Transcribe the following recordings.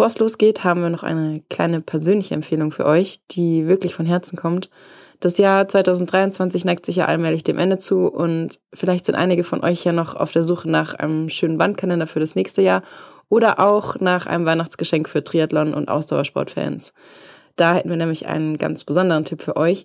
bevor es losgeht, haben wir noch eine kleine persönliche Empfehlung für euch, die wirklich von Herzen kommt. Das Jahr 2023 neigt sich ja allmählich dem Ende zu und vielleicht sind einige von euch ja noch auf der Suche nach einem schönen Wandkalender für das nächste Jahr oder auch nach einem Weihnachtsgeschenk für Triathlon- und Ausdauersportfans. Da hätten wir nämlich einen ganz besonderen Tipp für euch.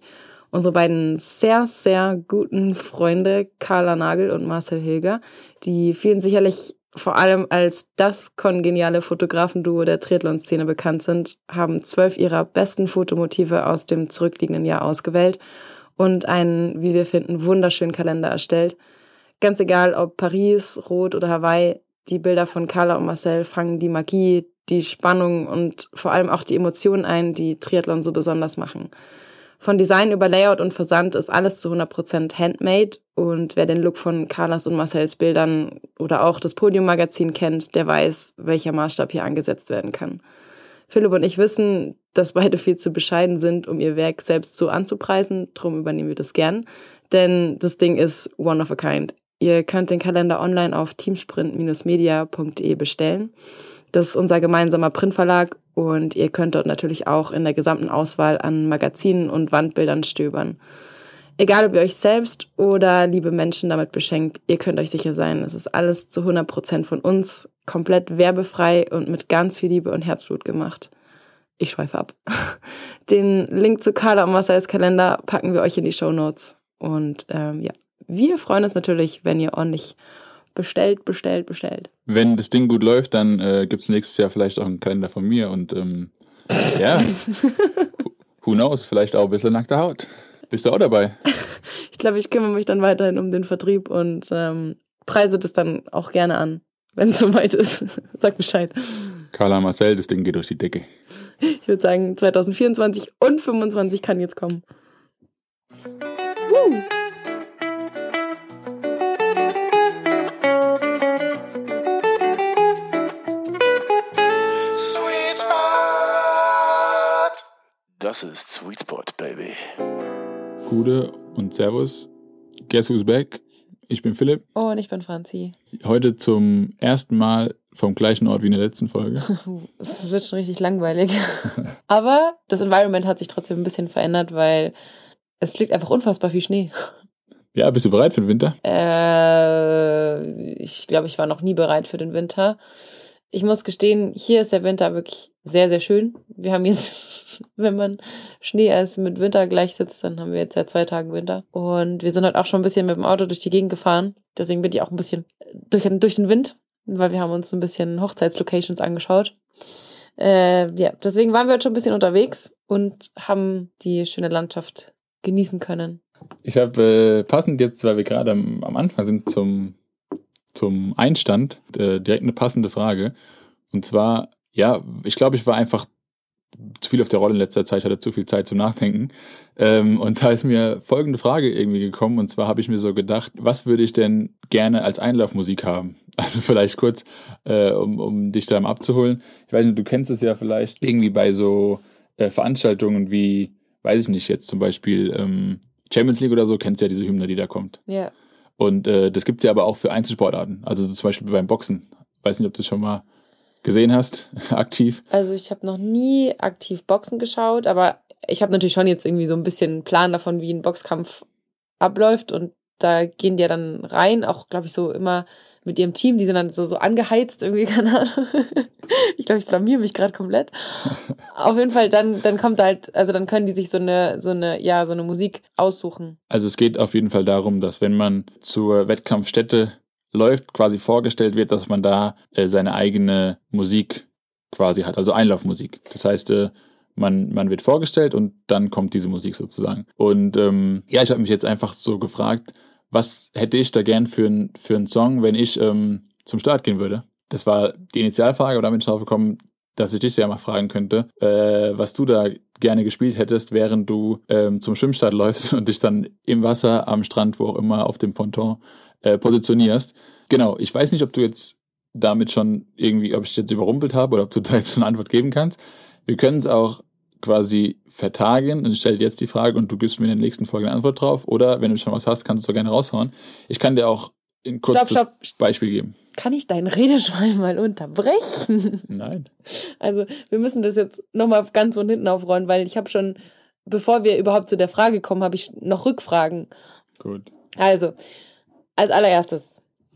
Unsere beiden sehr, sehr guten Freunde Carla Nagel und Marcel Hilger, die vielen sicherlich vor allem als das kongeniale Fotografenduo der Triathlon-Szene bekannt sind, haben zwölf ihrer besten Fotomotive aus dem zurückliegenden Jahr ausgewählt und einen, wie wir finden, wunderschönen Kalender erstellt. Ganz egal, ob Paris, Rot oder Hawaii, die Bilder von Carla und Marcel fangen die Magie, die Spannung und vor allem auch die Emotionen ein, die Triathlon so besonders machen. Von Design über Layout und Versand ist alles zu 100% handmade und wer den Look von Carlas und Marcells Bildern oder auch das Podium-Magazin kennt, der weiß, welcher Maßstab hier angesetzt werden kann. Philipp und ich wissen, dass beide viel zu bescheiden sind, um ihr Werk selbst so anzupreisen, darum übernehmen wir das gern, denn das Ding ist one of a kind. Ihr könnt den Kalender online auf teamsprint-media.de bestellen. Das ist unser gemeinsamer Printverlag und ihr könnt dort natürlich auch in der gesamten Auswahl an Magazinen und Wandbildern stöbern. Egal, ob ihr euch selbst oder liebe Menschen damit beschenkt, ihr könnt euch sicher sein, es ist alles zu 100% von uns, komplett werbefrei und mit ganz viel Liebe und Herzblut gemacht. Ich schweife ab. Den Link zu Carla und Marcel's Kalender packen wir euch in die Show Notes. Und ähm, ja, wir freuen uns natürlich, wenn ihr ordentlich bestellt, bestellt, bestellt. Wenn das Ding gut läuft, dann äh, gibt es nächstes Jahr vielleicht auch einen Kalender von mir und ähm, ja, who knows, vielleicht auch ein bisschen nackte Haut. Bist du auch dabei? ich glaube, ich kümmere mich dann weiterhin um den Vertrieb und ähm, preise das dann auch gerne an, wenn es soweit ist. Sag Bescheid. Carla Marcel, das Ding geht durch die Decke. Ich würde sagen, 2024 und 2025 kann jetzt kommen. Woo! Das ist Sweet Spot, Baby. Gute und Servus. Guess who's back? Ich bin Philipp. Oh, und ich bin Franzi. Heute zum ersten Mal vom gleichen Ort wie in der letzten Folge. Es wird schon richtig langweilig. Aber das Environment hat sich trotzdem ein bisschen verändert, weil es liegt einfach unfassbar viel Schnee. Ja, bist du bereit für den Winter? Äh, ich glaube, ich war noch nie bereit für den Winter. Ich muss gestehen, hier ist der Winter wirklich sehr, sehr schön. Wir haben jetzt, wenn man Schnee als mit Winter gleichsetzt, dann haben wir jetzt ja zwei Tage Winter. Und wir sind halt auch schon ein bisschen mit dem Auto durch die Gegend gefahren. Deswegen bin ich auch ein bisschen durch, durch den Wind, weil wir haben uns ein bisschen Hochzeitslocations angeschaut. Äh, ja, deswegen waren wir halt schon ein bisschen unterwegs und haben die schöne Landschaft genießen können. Ich habe äh, passend jetzt, weil wir gerade am, am Anfang sind zum zum Einstand äh, direkt eine passende Frage. Und zwar, ja, ich glaube, ich war einfach zu viel auf der Rolle in letzter Zeit, hatte zu viel Zeit zum Nachdenken. Ähm, und da ist mir folgende Frage irgendwie gekommen. Und zwar habe ich mir so gedacht, was würde ich denn gerne als Einlaufmusik haben? Also vielleicht kurz, äh, um, um dich da mal abzuholen. Ich weiß nicht, du kennst es ja vielleicht irgendwie bei so äh, Veranstaltungen wie, weiß ich nicht, jetzt zum Beispiel ähm, Champions League oder so, kennst du ja diese Hymne, die da kommt. Ja. Und äh, das gibt es ja aber auch für Einzelsportarten. Also zum Beispiel beim Boxen. Weiß nicht, ob du es schon mal gesehen hast, aktiv. Also ich habe noch nie aktiv Boxen geschaut, aber ich habe natürlich schon jetzt irgendwie so ein bisschen einen Plan davon, wie ein Boxkampf abläuft. Und da gehen die ja dann rein, auch glaube ich so immer mit ihrem Team, die sind dann so, so angeheizt, irgendwie, keine Ahnung. ich glaube, ich blamier mich gerade komplett. Auf jeden Fall, dann, dann kommt halt, also dann können die sich so eine, so eine, ja, so eine Musik aussuchen. Also es geht auf jeden Fall darum, dass wenn man zur Wettkampfstätte läuft, quasi vorgestellt wird, dass man da äh, seine eigene Musik quasi hat, also Einlaufmusik. Das heißt, äh, man, man wird vorgestellt und dann kommt diese Musik sozusagen. Und ähm, ja, ich habe mich jetzt einfach so gefragt, was hätte ich da gern für, ein, für einen Song, wenn ich ähm, zum Start gehen würde? Das war die Initialfrage, aber damit bin ich drauf gekommen, dass ich dich ja mal fragen könnte, äh, was du da gerne gespielt hättest, während du ähm, zum Schwimmstart läufst und dich dann im Wasser, am Strand, wo auch immer, auf dem Ponton äh, positionierst. Genau, ich weiß nicht, ob du jetzt damit schon irgendwie, ob ich jetzt überrumpelt habe oder ob du da jetzt schon eine Antwort geben kannst. Wir können es auch quasi vertagen und ich stelle jetzt die Frage und du gibst mir in der nächsten Folge eine Antwort drauf. Oder wenn du schon was hast, kannst du es doch gerne raushauen. Ich kann dir auch ein kurzes stopp. Beispiel geben. Kann ich deinen Redeschwein mal unterbrechen? Nein. Also, wir müssen das jetzt nochmal ganz von hinten aufrollen, weil ich habe schon, bevor wir überhaupt zu der Frage kommen, habe ich noch Rückfragen. Gut. Also, als allererstes,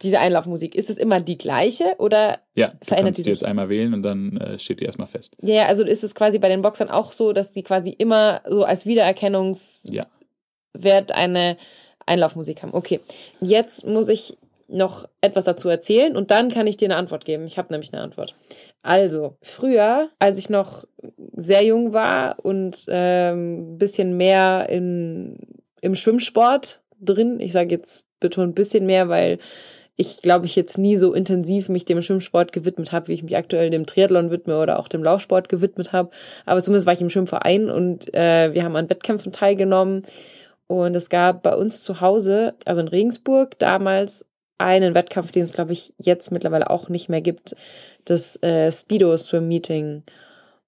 diese Einlaufmusik, ist es immer die gleiche oder Ja, du Verändert kannst die die jetzt sich? einmal wählen und dann äh, steht die erstmal fest. Ja, also ist es quasi bei den Boxern auch so, dass die quasi immer so als Wiedererkennungswert Ja. eine Einlaufmusik haben. Okay, jetzt muss ich noch etwas dazu erzählen und dann kann ich dir eine Antwort geben. Ich habe nämlich eine Antwort. Also, früher, als ich noch sehr jung war und ähm, ein bisschen mehr in, im Schwimmsport drin, ich sage jetzt betont ein bisschen mehr, weil ich glaube, ich jetzt nie so intensiv mich dem Schwimmsport gewidmet habe, wie ich mich aktuell dem Triathlon widme oder auch dem Laufsport gewidmet habe. Aber zumindest war ich im Schwimmverein und äh, wir haben an Wettkämpfen teilgenommen. Und es gab bei uns zu Hause, also in Regensburg, damals einen Wettkampf, den es, glaube ich, jetzt mittlerweile auch nicht mehr gibt, das äh, Speedo Swim Meeting.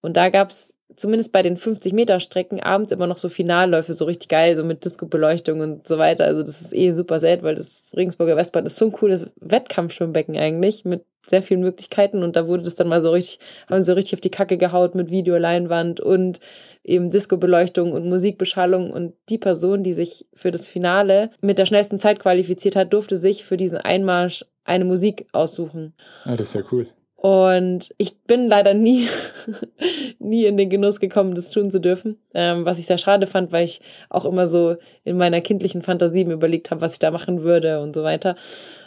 Und da gab es zumindest bei den 50-Meter-Strecken abends immer noch so Finalläufe, so richtig geil, so mit Disco-Beleuchtung und so weiter. Also das ist eh super selten, weil das Regensburger Westbad ist so ein cooles Wettkampfschwimmbecken eigentlich mit sehr vielen Möglichkeiten und da wurde das dann mal so richtig, haben sie so richtig auf die Kacke gehaut mit Videoleinwand und eben Disco-Beleuchtung und Musikbeschallung und die Person, die sich für das Finale mit der schnellsten Zeit qualifiziert hat, durfte sich für diesen Einmarsch eine Musik aussuchen. Ah, das ist ja cool. Und ich bin leider nie, nie in den Genuss gekommen, das tun zu dürfen. Ähm, was ich sehr schade fand, weil ich auch immer so in meiner kindlichen Fantasie mir überlegt habe, was ich da machen würde und so weiter.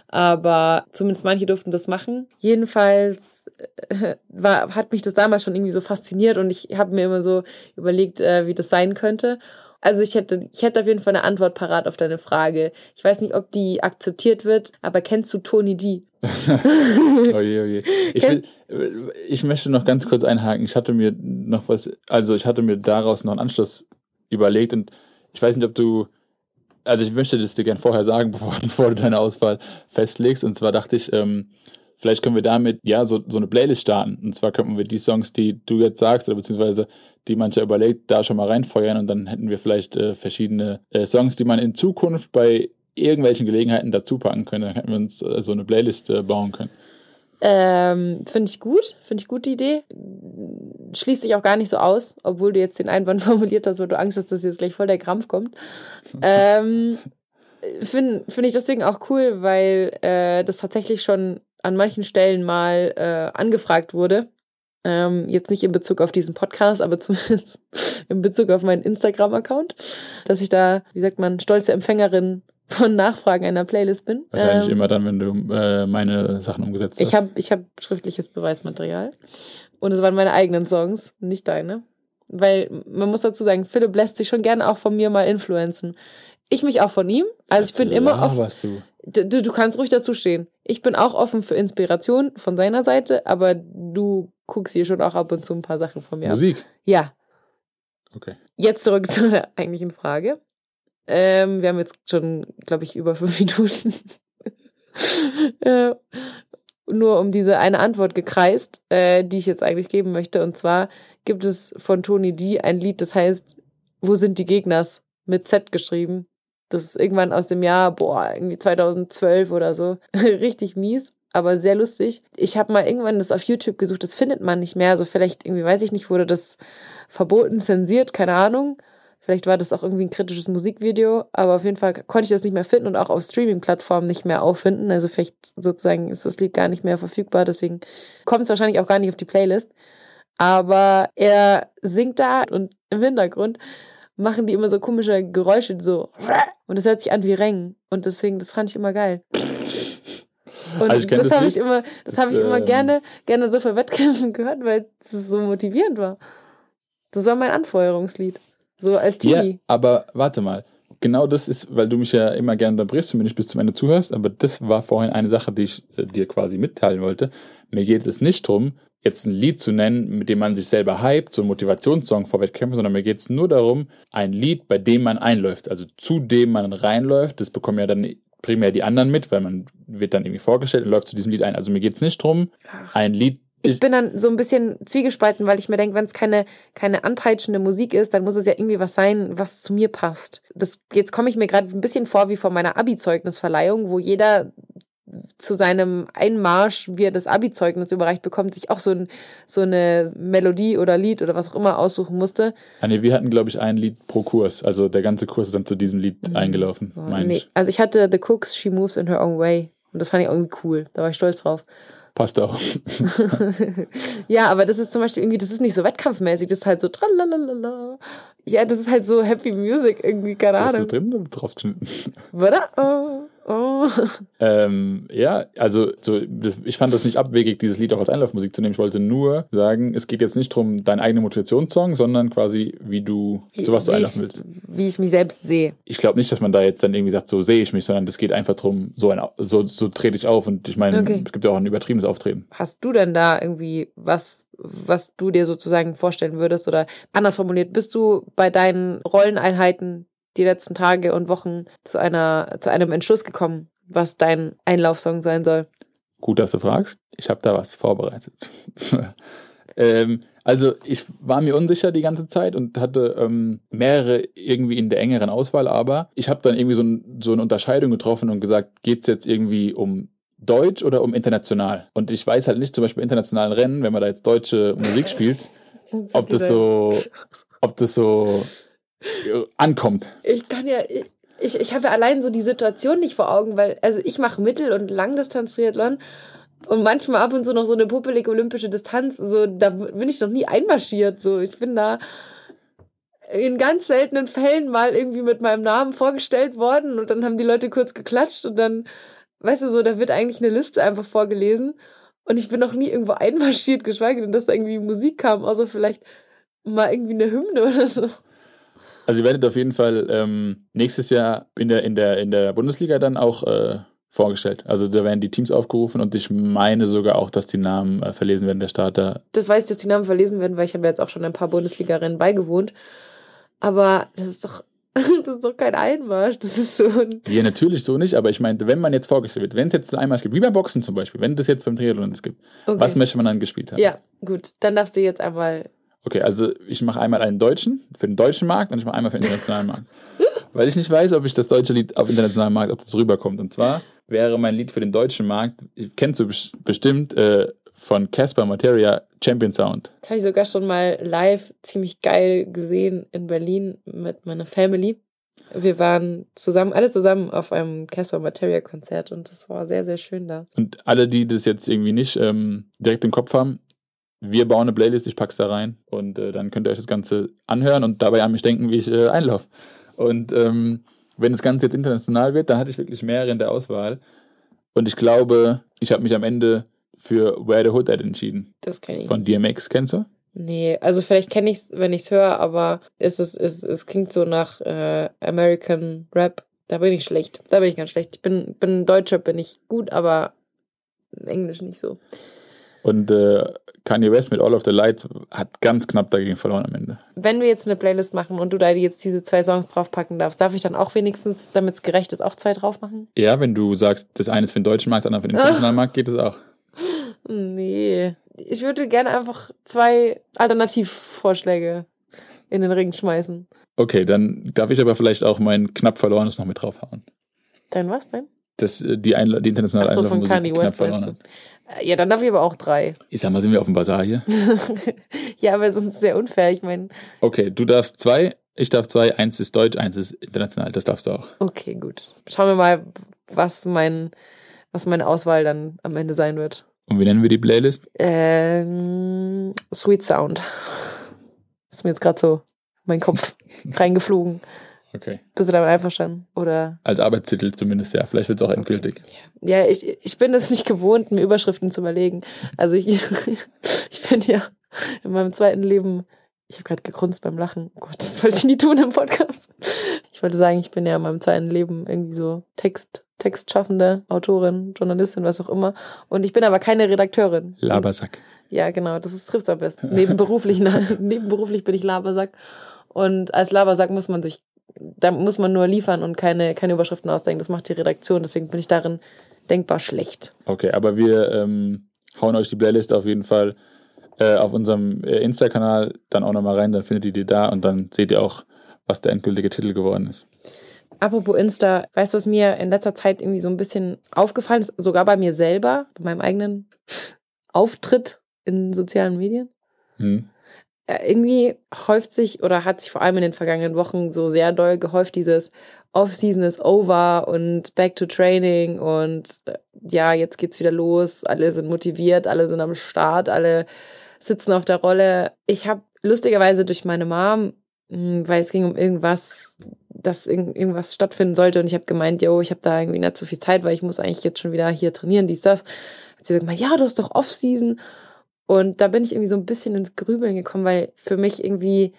Aber zumindest manche durften das machen. Jedenfalls äh, war, hat mich das damals schon irgendwie so fasziniert und ich habe mir immer so überlegt, äh, wie das sein könnte. Also ich hätte, ich hätte auf jeden Fall eine Antwort parat auf deine Frage. Ich weiß nicht, ob die akzeptiert wird, aber kennst du Tony D? Oje, oje. Ich, will, ich möchte noch ganz kurz einhaken. Ich hatte mir noch was, also ich hatte mir daraus noch einen Anschluss überlegt und ich weiß nicht, ob du, also ich möchte das dir gern vorher sagen, bevor, bevor du deine Auswahl festlegst. Und zwar dachte ich, ähm, vielleicht können wir damit ja so, so eine Playlist starten. Und zwar könnten wir die Songs, die du jetzt sagst, oder beziehungsweise die mancher überlegt, da schon mal reinfeuern und dann hätten wir vielleicht äh, verschiedene äh, Songs, die man in Zukunft bei irgendwelchen Gelegenheiten dazu packen können. Dann hätten wir uns äh, so eine Playlist äh, bauen können. Ähm, finde ich gut, finde ich gut die Idee. Schließt sich auch gar nicht so aus, obwohl du jetzt den Einwand formuliert hast, weil du Angst hast, dass jetzt gleich voll der Krampf kommt. ähm, Finde find ich deswegen auch cool, weil äh, das tatsächlich schon an manchen Stellen mal äh, angefragt wurde. Ähm, jetzt nicht in Bezug auf diesen Podcast, aber zumindest in Bezug auf meinen Instagram-Account, dass ich da, wie sagt man, stolze Empfängerin von Nachfragen einer Playlist bin. Wahrscheinlich Ähm, immer dann, wenn du äh, meine Sachen umgesetzt hast. ich habe ich hab schriftliches Beweismaterial. Und es waren meine eigenen Songs, nicht deine. Weil man muss dazu sagen, Philipp lässt sich schon gerne auch von mir mal influenzen. Ich mich auch von ihm. Also ich bin immer offen. Was du? Du, du kannst ruhig dazu stehen. Ich bin auch offen für Inspiration von seiner Seite, aber du guckst hier schon auch ab und zu ein paar Sachen von mir ab. Musik. Ja, Okay. jetzt zurück zu der eigentlichen Frage. Ähm, wir haben jetzt schon, glaube ich, über fünf Minuten äh, nur um diese eine Antwort gekreist, äh, die ich jetzt eigentlich geben möchte. Und zwar gibt es von Tony D ein Lied, das heißt Wo sind die Gegners? mit Z geschrieben. Das ist irgendwann aus dem Jahr, boah, irgendwie 2012 oder so. Richtig mies, aber sehr lustig. Ich habe mal irgendwann das auf YouTube gesucht, das findet man nicht mehr. Also vielleicht irgendwie, weiß ich nicht, wurde das verboten, zensiert, keine Ahnung. Vielleicht war das auch irgendwie ein kritisches Musikvideo, aber auf jeden Fall konnte ich das nicht mehr finden und auch auf Streaming-Plattformen nicht mehr auffinden. Also vielleicht sozusagen ist das Lied gar nicht mehr verfügbar, deswegen kommt es wahrscheinlich auch gar nicht auf die Playlist. Aber er singt da und im Hintergrund machen die immer so komische Geräusche, so und es hört sich an wie Reng und deswegen, das fand ich immer geil. Und Also das, das habe ich immer, das, Das, habe ich immer ähm, gerne, gerne so für Wettkämpfen gehört, weil es so motivierend war. Das war mein Anfeuerungslied. So als Ja, Teenie. aber warte mal. Genau das ist, weil du mich ja immer gerne unterbrichst und mir nicht bis zum Ende zuhörst, aber das war vorhin eine Sache, die ich äh, dir quasi mitteilen wollte. Mir geht es nicht darum, jetzt ein Lied zu nennen, mit dem man sich selber hypt, so ein Motivationssong vor Wettkämpfen, sondern mir geht es nur darum, ein Lied, bei dem man einläuft, also zu dem man reinläuft, das bekommen ja dann primär die anderen mit, weil man wird dann irgendwie vorgestellt und läuft zu diesem Lied ein. Also mir geht es nicht darum, ein Lied Ich bin dann so ein bisschen zwiegespalten, weil ich mir denke, wenn es keine, keine anpeitschende Musik ist, dann muss es ja irgendwie was sein, was zu mir passt. Das, jetzt komme ich mir gerade ein bisschen vor wie vor meiner Abi-Zeugnisverleihung, wo jeder zu seinem Einmarsch, wie er das Abi-Zeugnis überreicht bekommt, sich auch so, ein, so eine Melodie oder Lied oder was auch immer aussuchen musste. Ah, nee, wir hatten, glaube ich, ein Lied pro Kurs. Also der ganze Kurs ist dann zu diesem Lied Mhm. eingelaufen, Oh, meine nee. ich. Also ich hatte The Cooks, She Moves in Her Own Way. Und das fand ich irgendwie cool. Da war ich stolz drauf. Passt auch. ja, aber das ist zum Beispiel irgendwie, das ist nicht so wettkampfmäßig, das ist halt so tralalala. Ja, das ist halt so Happy Music irgendwie, keine Hast du Ahnung. drin oder rausgeschnitten? Oder? Oh. Ähm, ja, also so, das, ich fand das nicht abwegig, dieses Lied auch als Einlaufmusik zu nehmen. Ich wollte nur sagen, es geht jetzt nicht darum, dein eigener Motivationssong, sondern quasi, wie du, so was du wie einlaufen ich, willst. wie ich mich selbst sehe. Ich glaube nicht, dass man da jetzt dann irgendwie sagt, so sehe ich mich, sondern es geht einfach darum, so, ein, so, so trete ich auf. Und ich meine, Okay. es gibt ja auch ein übertriebenes Auftreten. Hast du denn da irgendwie was, was du dir sozusagen vorstellen würdest? Oder anders formuliert, bist du bei deinen Rolleneinheiten die letzten Tage und Wochen zu einer, zu einem Entschluss gekommen, was dein Einlaufsong sein soll? Gut, dass du fragst. Ich habe da was vorbereitet. ähm, also ich war mir unsicher die ganze Zeit und hatte ähm, mehrere irgendwie in der engeren Auswahl, aber ich habe dann irgendwie so, ein, so eine Unterscheidung getroffen und gesagt, geht es jetzt irgendwie um Deutsch oder um international? Und ich weiß halt nicht, zum Beispiel bei internationalen Rennen, wenn man da jetzt deutsche Musik spielt, ob das so, ob das so ankommt. Ich kann ja, ich, ich habe ja allein so die Situation nicht vor Augen, weil, also ich mache Mittel- und Langdistanz-Triathlon und manchmal ab und zu noch so eine puppelige olympische Distanz. So, da bin ich noch nie einmarschiert. So, ich bin da in ganz seltenen Fällen mal irgendwie mit meinem Namen vorgestellt worden und dann haben die Leute kurz geklatscht und dann, weißt du so, da wird eigentlich eine Liste einfach vorgelesen und ich bin noch nie irgendwo einmarschiert, geschweige denn, dass da irgendwie Musik kam, außer vielleicht mal irgendwie eine Hymne oder so. Also ihr werdet auf jeden Fall ähm, nächstes Jahr in der, in, der, in der Bundesliga dann auch äh, vorgestellt. Also da werden die Teams aufgerufen und ich meine sogar auch, dass die Namen äh, verlesen werden der Starter. das weiß ich, dass die Namen verlesen werden, weil ich habe ja jetzt auch schon ein paar Bundesliga-Rennen beigewohnt. Aber das ist doch, das ist doch kein Einmarsch. Das ist so ein. Ja, natürlich so nicht, aber ich meinte, wenn man jetzt vorgestellt wird, wenn es jetzt einmal gibt, wie beim Boxen zum Beispiel, wenn das jetzt beim Triathlon es gibt, Okay. was möchte man dann gespielt haben? ja, gut. Dann darfst du jetzt einmal. Okay, also ich mache einmal einen deutschen für den deutschen Markt und ich mache einmal für den internationalen Markt. Weil ich nicht weiß, ob ich das deutsche Lied auf internationalen Markt, ob das rüberkommt. Und zwar wäre mein Lied für den deutschen Markt, kennst du bes- bestimmt äh, von Casper Materia, Champion Sound. Das habe ich sogar schon mal live ziemlich geil gesehen in Berlin mit meiner Family. Wir waren zusammen, alle zusammen auf einem Casper Materia Konzert und das war sehr, sehr schön da. Und alle, die das jetzt irgendwie nicht ähm, direkt im Kopf haben, wir bauen eine Playlist, ich pack's da rein und äh, dann könnt ihr euch das Ganze anhören und dabei an mich denken, wie ich äh, einlaufe. Und ähm, wenn das Ganze jetzt international wird, dann hatte ich wirklich mehrere in der Auswahl. Und ich glaube, ich habe mich am Ende für Where the Hood At entschieden. Das kenne ich. Von DMX, kennst du? Nee, also vielleicht kenne ich es, wenn ich es höre, aber es, ist, es, es klingt so nach äh, American Rap. Da bin ich schlecht. Da bin ich ganz schlecht. Ich bin, bin Deutscher, bin ich gut, aber Englisch nicht so. Und äh, Kanye West mit All of the Lights hat ganz knapp dagegen verloren am Ende. Wenn wir jetzt eine Playlist machen und du da jetzt diese zwei Songs draufpacken darfst, darf ich dann auch wenigstens, damit es gerecht ist, auch zwei drauf machen? Ja, wenn du sagst, das eine ist für den deutschen Markt, das andere für den internationalen Markt, geht das auch. Nee. Ich würde gerne einfach zwei Alternativvorschläge in den Ring schmeißen. Okay, dann darf ich aber vielleicht auch mein knapp verlorenes noch mit draufhauen. Dein was denn? Das, äh, die, Einla die internationale Achso, von Einlaufmusik Kanye knapp West verloren Ja, dann darf ich aber auch drei. Ich sag mal, sind wir auf dem Bazar hier? ja, aber sonst ist es sehr unfair. Ich meine, Okay, du darfst zwei, ich darf zwei, eins ist deutsch, eins ist international, das darfst du auch. okay, gut. Schauen wir mal, was mein, was meine Auswahl dann am Ende sein wird. Und wie nennen wir die Playlist? Ähm, Sweet Sound. Ist mir jetzt gerade so in meinen Kopf reingeflogen. Okay. Bist du damit einverstanden? Oder? Als Arbeitstitel zumindest, ja. Vielleicht wird es auch endgültig. Ja, ich, ich bin es nicht gewohnt, mir Überschriften zu überlegen. Also ich, ich bin ja in meinem zweiten Leben, ich habe gerade gegrunzt beim Lachen. Oh Gott, das wollte ich nie tun im Podcast. Ich wollte sagen, ich bin ja in meinem zweiten Leben irgendwie so Text, Textschaffende, Autorin, Journalistin, was auch immer. Und ich bin aber keine Redakteurin. Labersack. Ja, genau, das trifft am besten. Nebenberuflich, nebenberuflich bin ich Labersack. Und als Labersack muss man sich, da muss man nur liefern und keine, keine Überschriften ausdenken. Das macht die Redaktion, deswegen bin ich darin denkbar schlecht. Okay, aber wir ähm, hauen euch die Playlist auf jeden Fall äh, auf unserem äh, Insta-Kanal dann auch nochmal rein, dann findet ihr die da und dann seht ihr auch, was der endgültige Titel geworden ist. Apropos Insta, weißt du, was mir in letzter Zeit irgendwie so ein bisschen aufgefallen ist, sogar bei mir selber, bei meinem eigenen Auftritt in sozialen Medien? Hm. Äh, irgendwie häuft sich oder hat sich vor allem in den vergangenen Wochen so sehr doll gehäuft, dieses Off-Season is over und back to training und äh, ja, jetzt geht's wieder los, alle sind motiviert, alle sind am Start, alle sitzen auf der Rolle. Ich habe lustigerweise durch meine Mom, hm, weil es ging um irgendwas, dass irgendwas stattfinden sollte und ich habe gemeint, yo, ich habe da irgendwie nicht so viel Zeit, weil ich muss eigentlich jetzt schon wieder hier trainieren, dies, das. Hat sie gesagt, ja, du hast doch Off-Season und da bin ich irgendwie so ein bisschen ins Grübeln gekommen, weil für mich irgendwie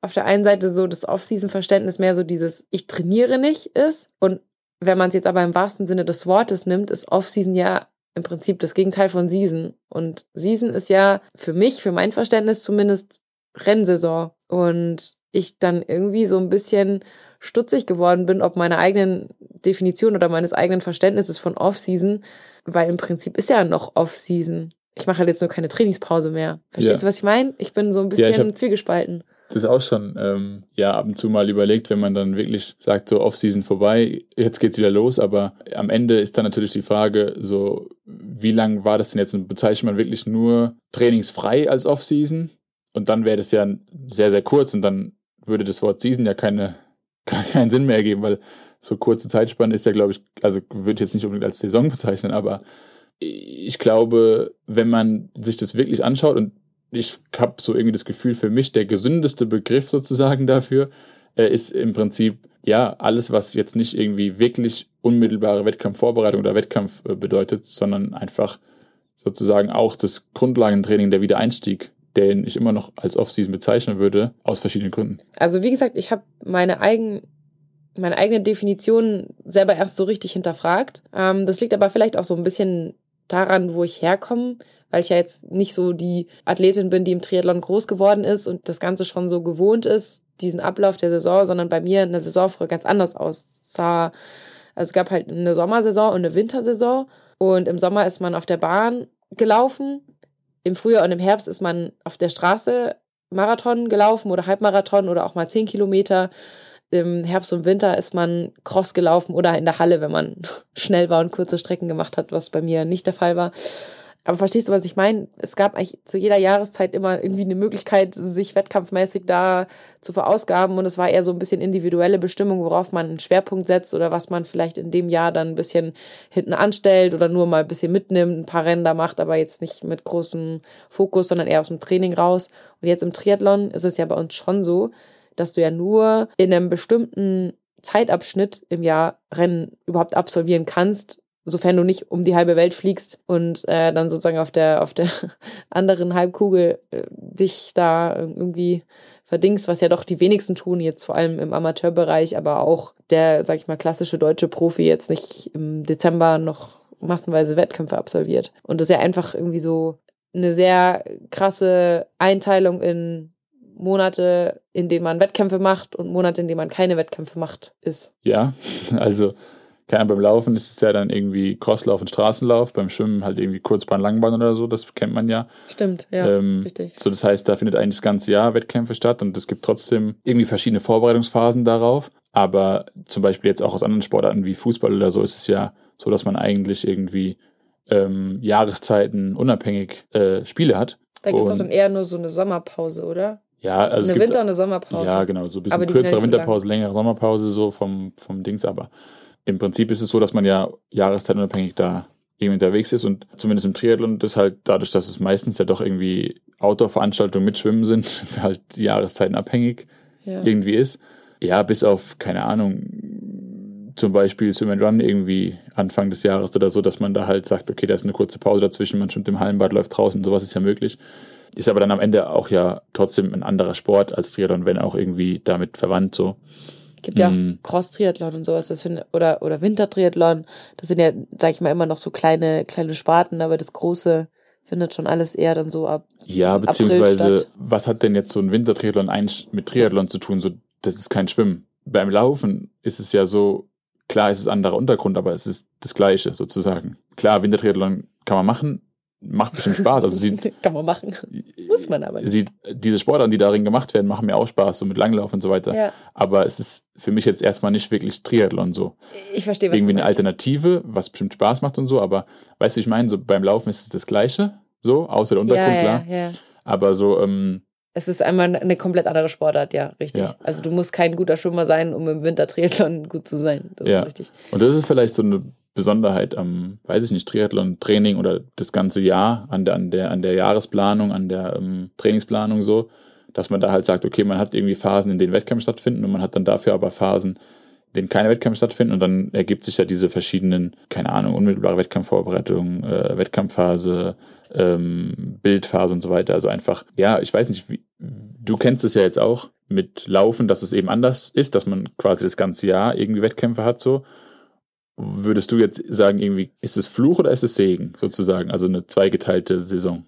auf der einen Seite so das Off-Season-Verständnis mehr so dieses Ich trainiere nicht ist. Und wenn man es jetzt aber im wahrsten Sinne des Wortes nimmt, ist Off-Season ja im Prinzip das Gegenteil von Season. Und Season ist ja für mich, für mein Verständnis zumindest, Rennsaison. Und ich dann irgendwie so ein bisschen stutzig geworden bin, ob meiner eigenen Definition oder meines eigenen Verständnisses von Off-Season, weil im Prinzip ist ja noch Off-Season ich mache halt jetzt nur keine Trainingspause mehr. Verstehst ja. du, was ich meine? Ich bin so ein bisschen ja, zwiegespalten. Das ist auch schon ähm, ja ab und zu mal überlegt, wenn man dann wirklich sagt, so Off-Season vorbei, jetzt geht's wieder los, aber am Ende ist dann natürlich die Frage, so wie lang war das denn jetzt und bezeichnet man wirklich nur trainingsfrei als Off-Season? Und dann wäre das ja sehr, sehr kurz und dann würde das Wort Season ja keine, keinen Sinn mehr ergeben, weil so kurze Zeitspanne ist ja, glaube ich, also würde ich jetzt nicht unbedingt als Saison bezeichnen, aber ich glaube, wenn man sich das wirklich anschaut und ich habe so irgendwie das Gefühl, für mich der gesündeste Begriff sozusagen dafür äh, ist im Prinzip ja alles, was jetzt nicht irgendwie wirklich unmittelbare Wettkampfvorbereitung oder Wettkampf äh, bedeutet, sondern einfach sozusagen auch das Grundlagentraining, der Wiedereinstieg, den ich immer noch als Offseason bezeichnen würde, aus verschiedenen Gründen. Also wie gesagt, ich habe meine eigenen meine eigene Definition selber erst so richtig hinterfragt. Ähm, das liegt aber vielleicht auch so ein bisschen daran, wo ich herkomme, weil ich ja jetzt nicht so die Athletin bin, die im Triathlon groß geworden ist und das Ganze schon so gewohnt ist, diesen Ablauf der Saison, sondern bei mir eine Saison früher ganz anders aussah. Also es gab halt eine Sommersaison und eine Wintersaison. Und im Sommer ist man auf der Bahn gelaufen, im Frühjahr und im Herbst ist man auf der Straße Marathon gelaufen oder Halbmarathon oder auch mal zehn Kilometer im Herbst und Winter ist man cross gelaufen oder in der Halle, wenn man schnell war und kurze Strecken gemacht hat, was bei mir nicht der Fall war. Aber verstehst du, was ich meine? Es gab eigentlich zu jeder Jahreszeit immer irgendwie eine Möglichkeit, sich wettkampfmäßig da zu verausgaben. Und es war eher so ein bisschen individuelle Bestimmung, worauf man einen Schwerpunkt setzt oder was man vielleicht in dem Jahr dann ein bisschen hinten anstellt oder nur mal ein bisschen mitnimmt, ein paar Rennen da macht, aber jetzt nicht mit großem Fokus, sondern eher aus dem Training raus. Und jetzt im Triathlon ist es ja bei uns schon so, dass du ja nur in einem bestimmten Zeitabschnitt im Jahr Rennen überhaupt absolvieren kannst, sofern du nicht um die halbe Welt fliegst und äh, dann sozusagen auf der auf der anderen Halbkugel äh, dich da irgendwie verdingst, was ja doch die wenigsten tun, jetzt vor allem im Amateurbereich, aber auch der, sag ich mal, klassische deutsche Profi jetzt nicht im Dezember noch massenweise Wettkämpfe absolviert. Und das ist ja einfach irgendwie so eine sehr krasse Einteilung in Monate, in denen man Wettkämpfe macht und Monate, in denen man keine Wettkämpfe macht, ist. Ja, also keine beim Laufen ist es ja dann irgendwie Crosslauf und Straßenlauf, beim Schwimmen halt irgendwie Kurzbahn, Langbahn oder so, das kennt man ja. Stimmt, ja, ähm, richtig. So, das heißt, da findet eigentlich das ganze Jahr Wettkämpfe statt und es gibt trotzdem irgendwie verschiedene Vorbereitungsphasen darauf. Aber zum Beispiel jetzt auch aus anderen Sportarten wie Fußball oder so ist es ja so, dass man eigentlich irgendwie ähm, Jahreszeiten unabhängig äh, Spiele hat. Da gibt es doch dann eher nur so eine Sommerpause, oder? Ja, also eine Winter- und eine Sommerpause. Ja, genau, so ein bisschen kürzere Winterpause, längere Sommerpause, so vom, vom Dings. Aber im Prinzip ist es so, dass man ja jahreszeitunabhängig da irgendwie unterwegs ist und zumindest im Triathlon das halt dadurch, dass es meistens ja doch irgendwie Outdoor-Veranstaltungen mit Schwimmen sind, halt jahreszeitenabhängig ja. irgendwie ist. Ja, bis auf, keine Ahnung, zum Beispiel Swim and Run irgendwie Anfang des Jahres oder so, dass man da halt sagt, okay, da ist eine kurze Pause dazwischen, man schwimmt im Hallenbad, läuft draußen, sowas ist ja möglich. Ist aber dann am Ende auch ja trotzdem ein anderer Sport als Triathlon, wenn auch irgendwie damit verwandt so. Gibt ja auch hm. Cross-Triathlon und sowas, das find, oder, oder Winter-Triathlon. Das sind ja, sag ich mal, immer noch so kleine, kleine Sparten, aber das große findet schon alles eher dann so ab. Ja, beziehungsweise, was hat denn jetzt so ein Winter-Triathlon mit Triathlon zu tun? So, das ist kein Schwimmen. Beim Laufen ist es ja so, klar ist es anderer Untergrund, aber es ist das Gleiche sozusagen. Klar, Wintertriathlon kann man machen, macht bestimmt Spaß. Also sie, Kann man machen. Muss man aber nicht. Sie, diese Sportarten, die darin gemacht werden, machen mir auch Spaß, so mit Langlauf und so weiter. Ja, Aber es ist für mich jetzt erstmal nicht wirklich Triathlon so. ich verstehe, was Irgendwie eine. Alternative, was bestimmt Spaß macht und so, aber weißt du, ich meine, so beim Laufen ist es das Gleiche, so, außer der Untergrund, ja, klar. ja, ja. Aber so, ähm, Es ist einmal eine komplett andere Sportart, ja, richtig. Ja. Also du musst kein guter Schwimmer sein, um im Winter Triathlon gut zu sein. Das Ja. und das ist vielleicht so eine Besonderheit am, weiß ich nicht, Triathlon-Training oder das ganze Jahr, an der, an der, an der Jahresplanung, an der ähm, Trainingsplanung so, dass man da halt sagt, okay, man hat irgendwie Phasen, in denen Wettkämpfe stattfinden und man hat dann dafür aber Phasen, in denen keine Wettkämpfe stattfinden und dann ergibt sich ja diese verschiedenen, keine Ahnung, unmittelbare Wettkampfvorbereitung, äh, Wettkampfphase, ähm, Bildphase und so weiter. Also einfach, ja, ich weiß nicht, wie, du kennst es ja jetzt auch mit Laufen, dass es eben anders ist, dass man quasi das ganze Jahr irgendwie Wettkämpfe hat so. Würdest du jetzt sagen, irgendwie, ist es Fluch oder ist es Segen, sozusagen? Also eine zweigeteilte Saison.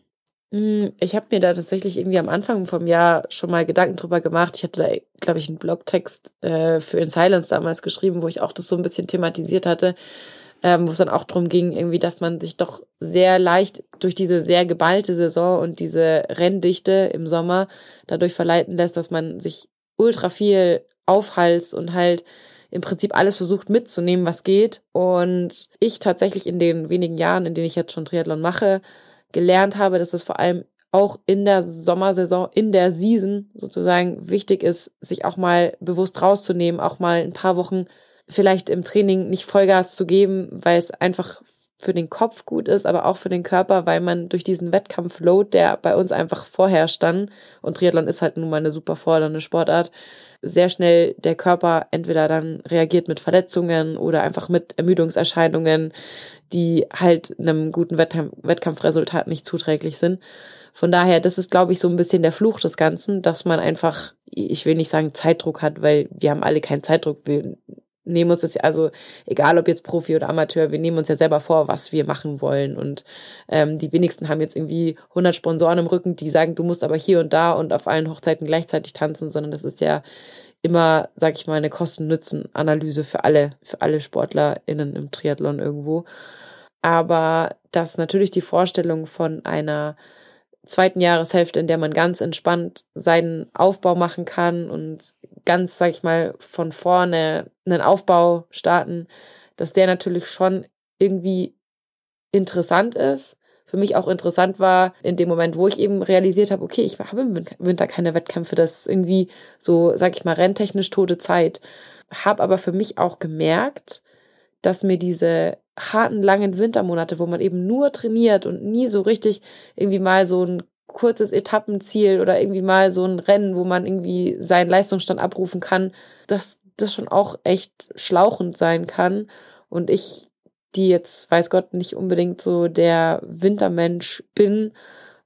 Mm, Ich habe mir da tatsächlich irgendwie am Anfang vom Jahr schon mal Gedanken drüber gemacht. Ich hatte da, glaube ich, einen Blogtext äh, für In Silence damals geschrieben, wo ich auch das so ein bisschen thematisiert hatte, ähm, wo es dann auch darum ging, irgendwie, dass man sich doch sehr leicht durch diese sehr geballte Saison und diese Renndichte im Sommer dadurch verleiten lässt, dass man sich ultra viel aufhalst und halt im Prinzip alles versucht mitzunehmen, was geht. Und ich tatsächlich in den wenigen Jahren, in denen ich jetzt schon Triathlon mache, gelernt habe, dass es vor allem auch in der Sommersaison, in der Season sozusagen wichtig ist, sich auch mal bewusst rauszunehmen, auch mal ein paar Wochen vielleicht im Training nicht Vollgas zu geben, weil es einfach für den Kopf gut ist, aber auch für den Körper, weil man durch diesen Wettkampfload, der bei uns einfach vorherrscht dann, und Triathlon ist halt nun mal eine super fordernde Sportart, sehr schnell der Körper entweder dann reagiert mit Verletzungen oder einfach mit Ermüdungserscheinungen, die halt einem guten Wettkampf Wettkampfresultat nicht zuträglich sind. Von daher, das ist, glaube ich, so ein bisschen der Fluch des Ganzen, dass man einfach, ich will nicht sagen Zeitdruck hat, weil wir haben alle keinen Zeitdruck. Wir nehmen uns das ja, also egal ob jetzt Profi oder Amateur, wir nehmen uns ja selber vor, was wir machen wollen. Und ähm, die wenigsten haben jetzt irgendwie 100 Sponsoren im Rücken, die sagen, du musst aber hier und da und auf allen Hochzeiten gleichzeitig tanzen, sondern das ist ja immer, sag ich mal, eine Kosten-Nutzen-Analyse für alle, für alle SportlerInnen im Triathlon irgendwo. Aber dass natürlich die Vorstellung von einer zweiten Jahreshälfte, in der man ganz entspannt seinen Aufbau machen kann und ganz, sag ich mal, von vorne einen Aufbau starten, dass der natürlich schon irgendwie interessant ist. Für mich auch interessant war in dem Moment, wo ich eben realisiert habe, okay, ich habe im Winter keine Wettkämpfe, das ist irgendwie so, sag ich mal, renntechnisch tote Zeit. Habe aber für mich auch gemerkt, dass mir diese harten, langen Wintermonate, wo man eben nur trainiert und nie so richtig irgendwie mal so ein kurzes Etappenziel oder irgendwie mal so ein Rennen, wo man irgendwie seinen Leistungsstand abrufen kann, dass das schon auch echt schlauchend sein kann. Und ich, die jetzt, weiß Gott, nicht unbedingt so der Wintermensch bin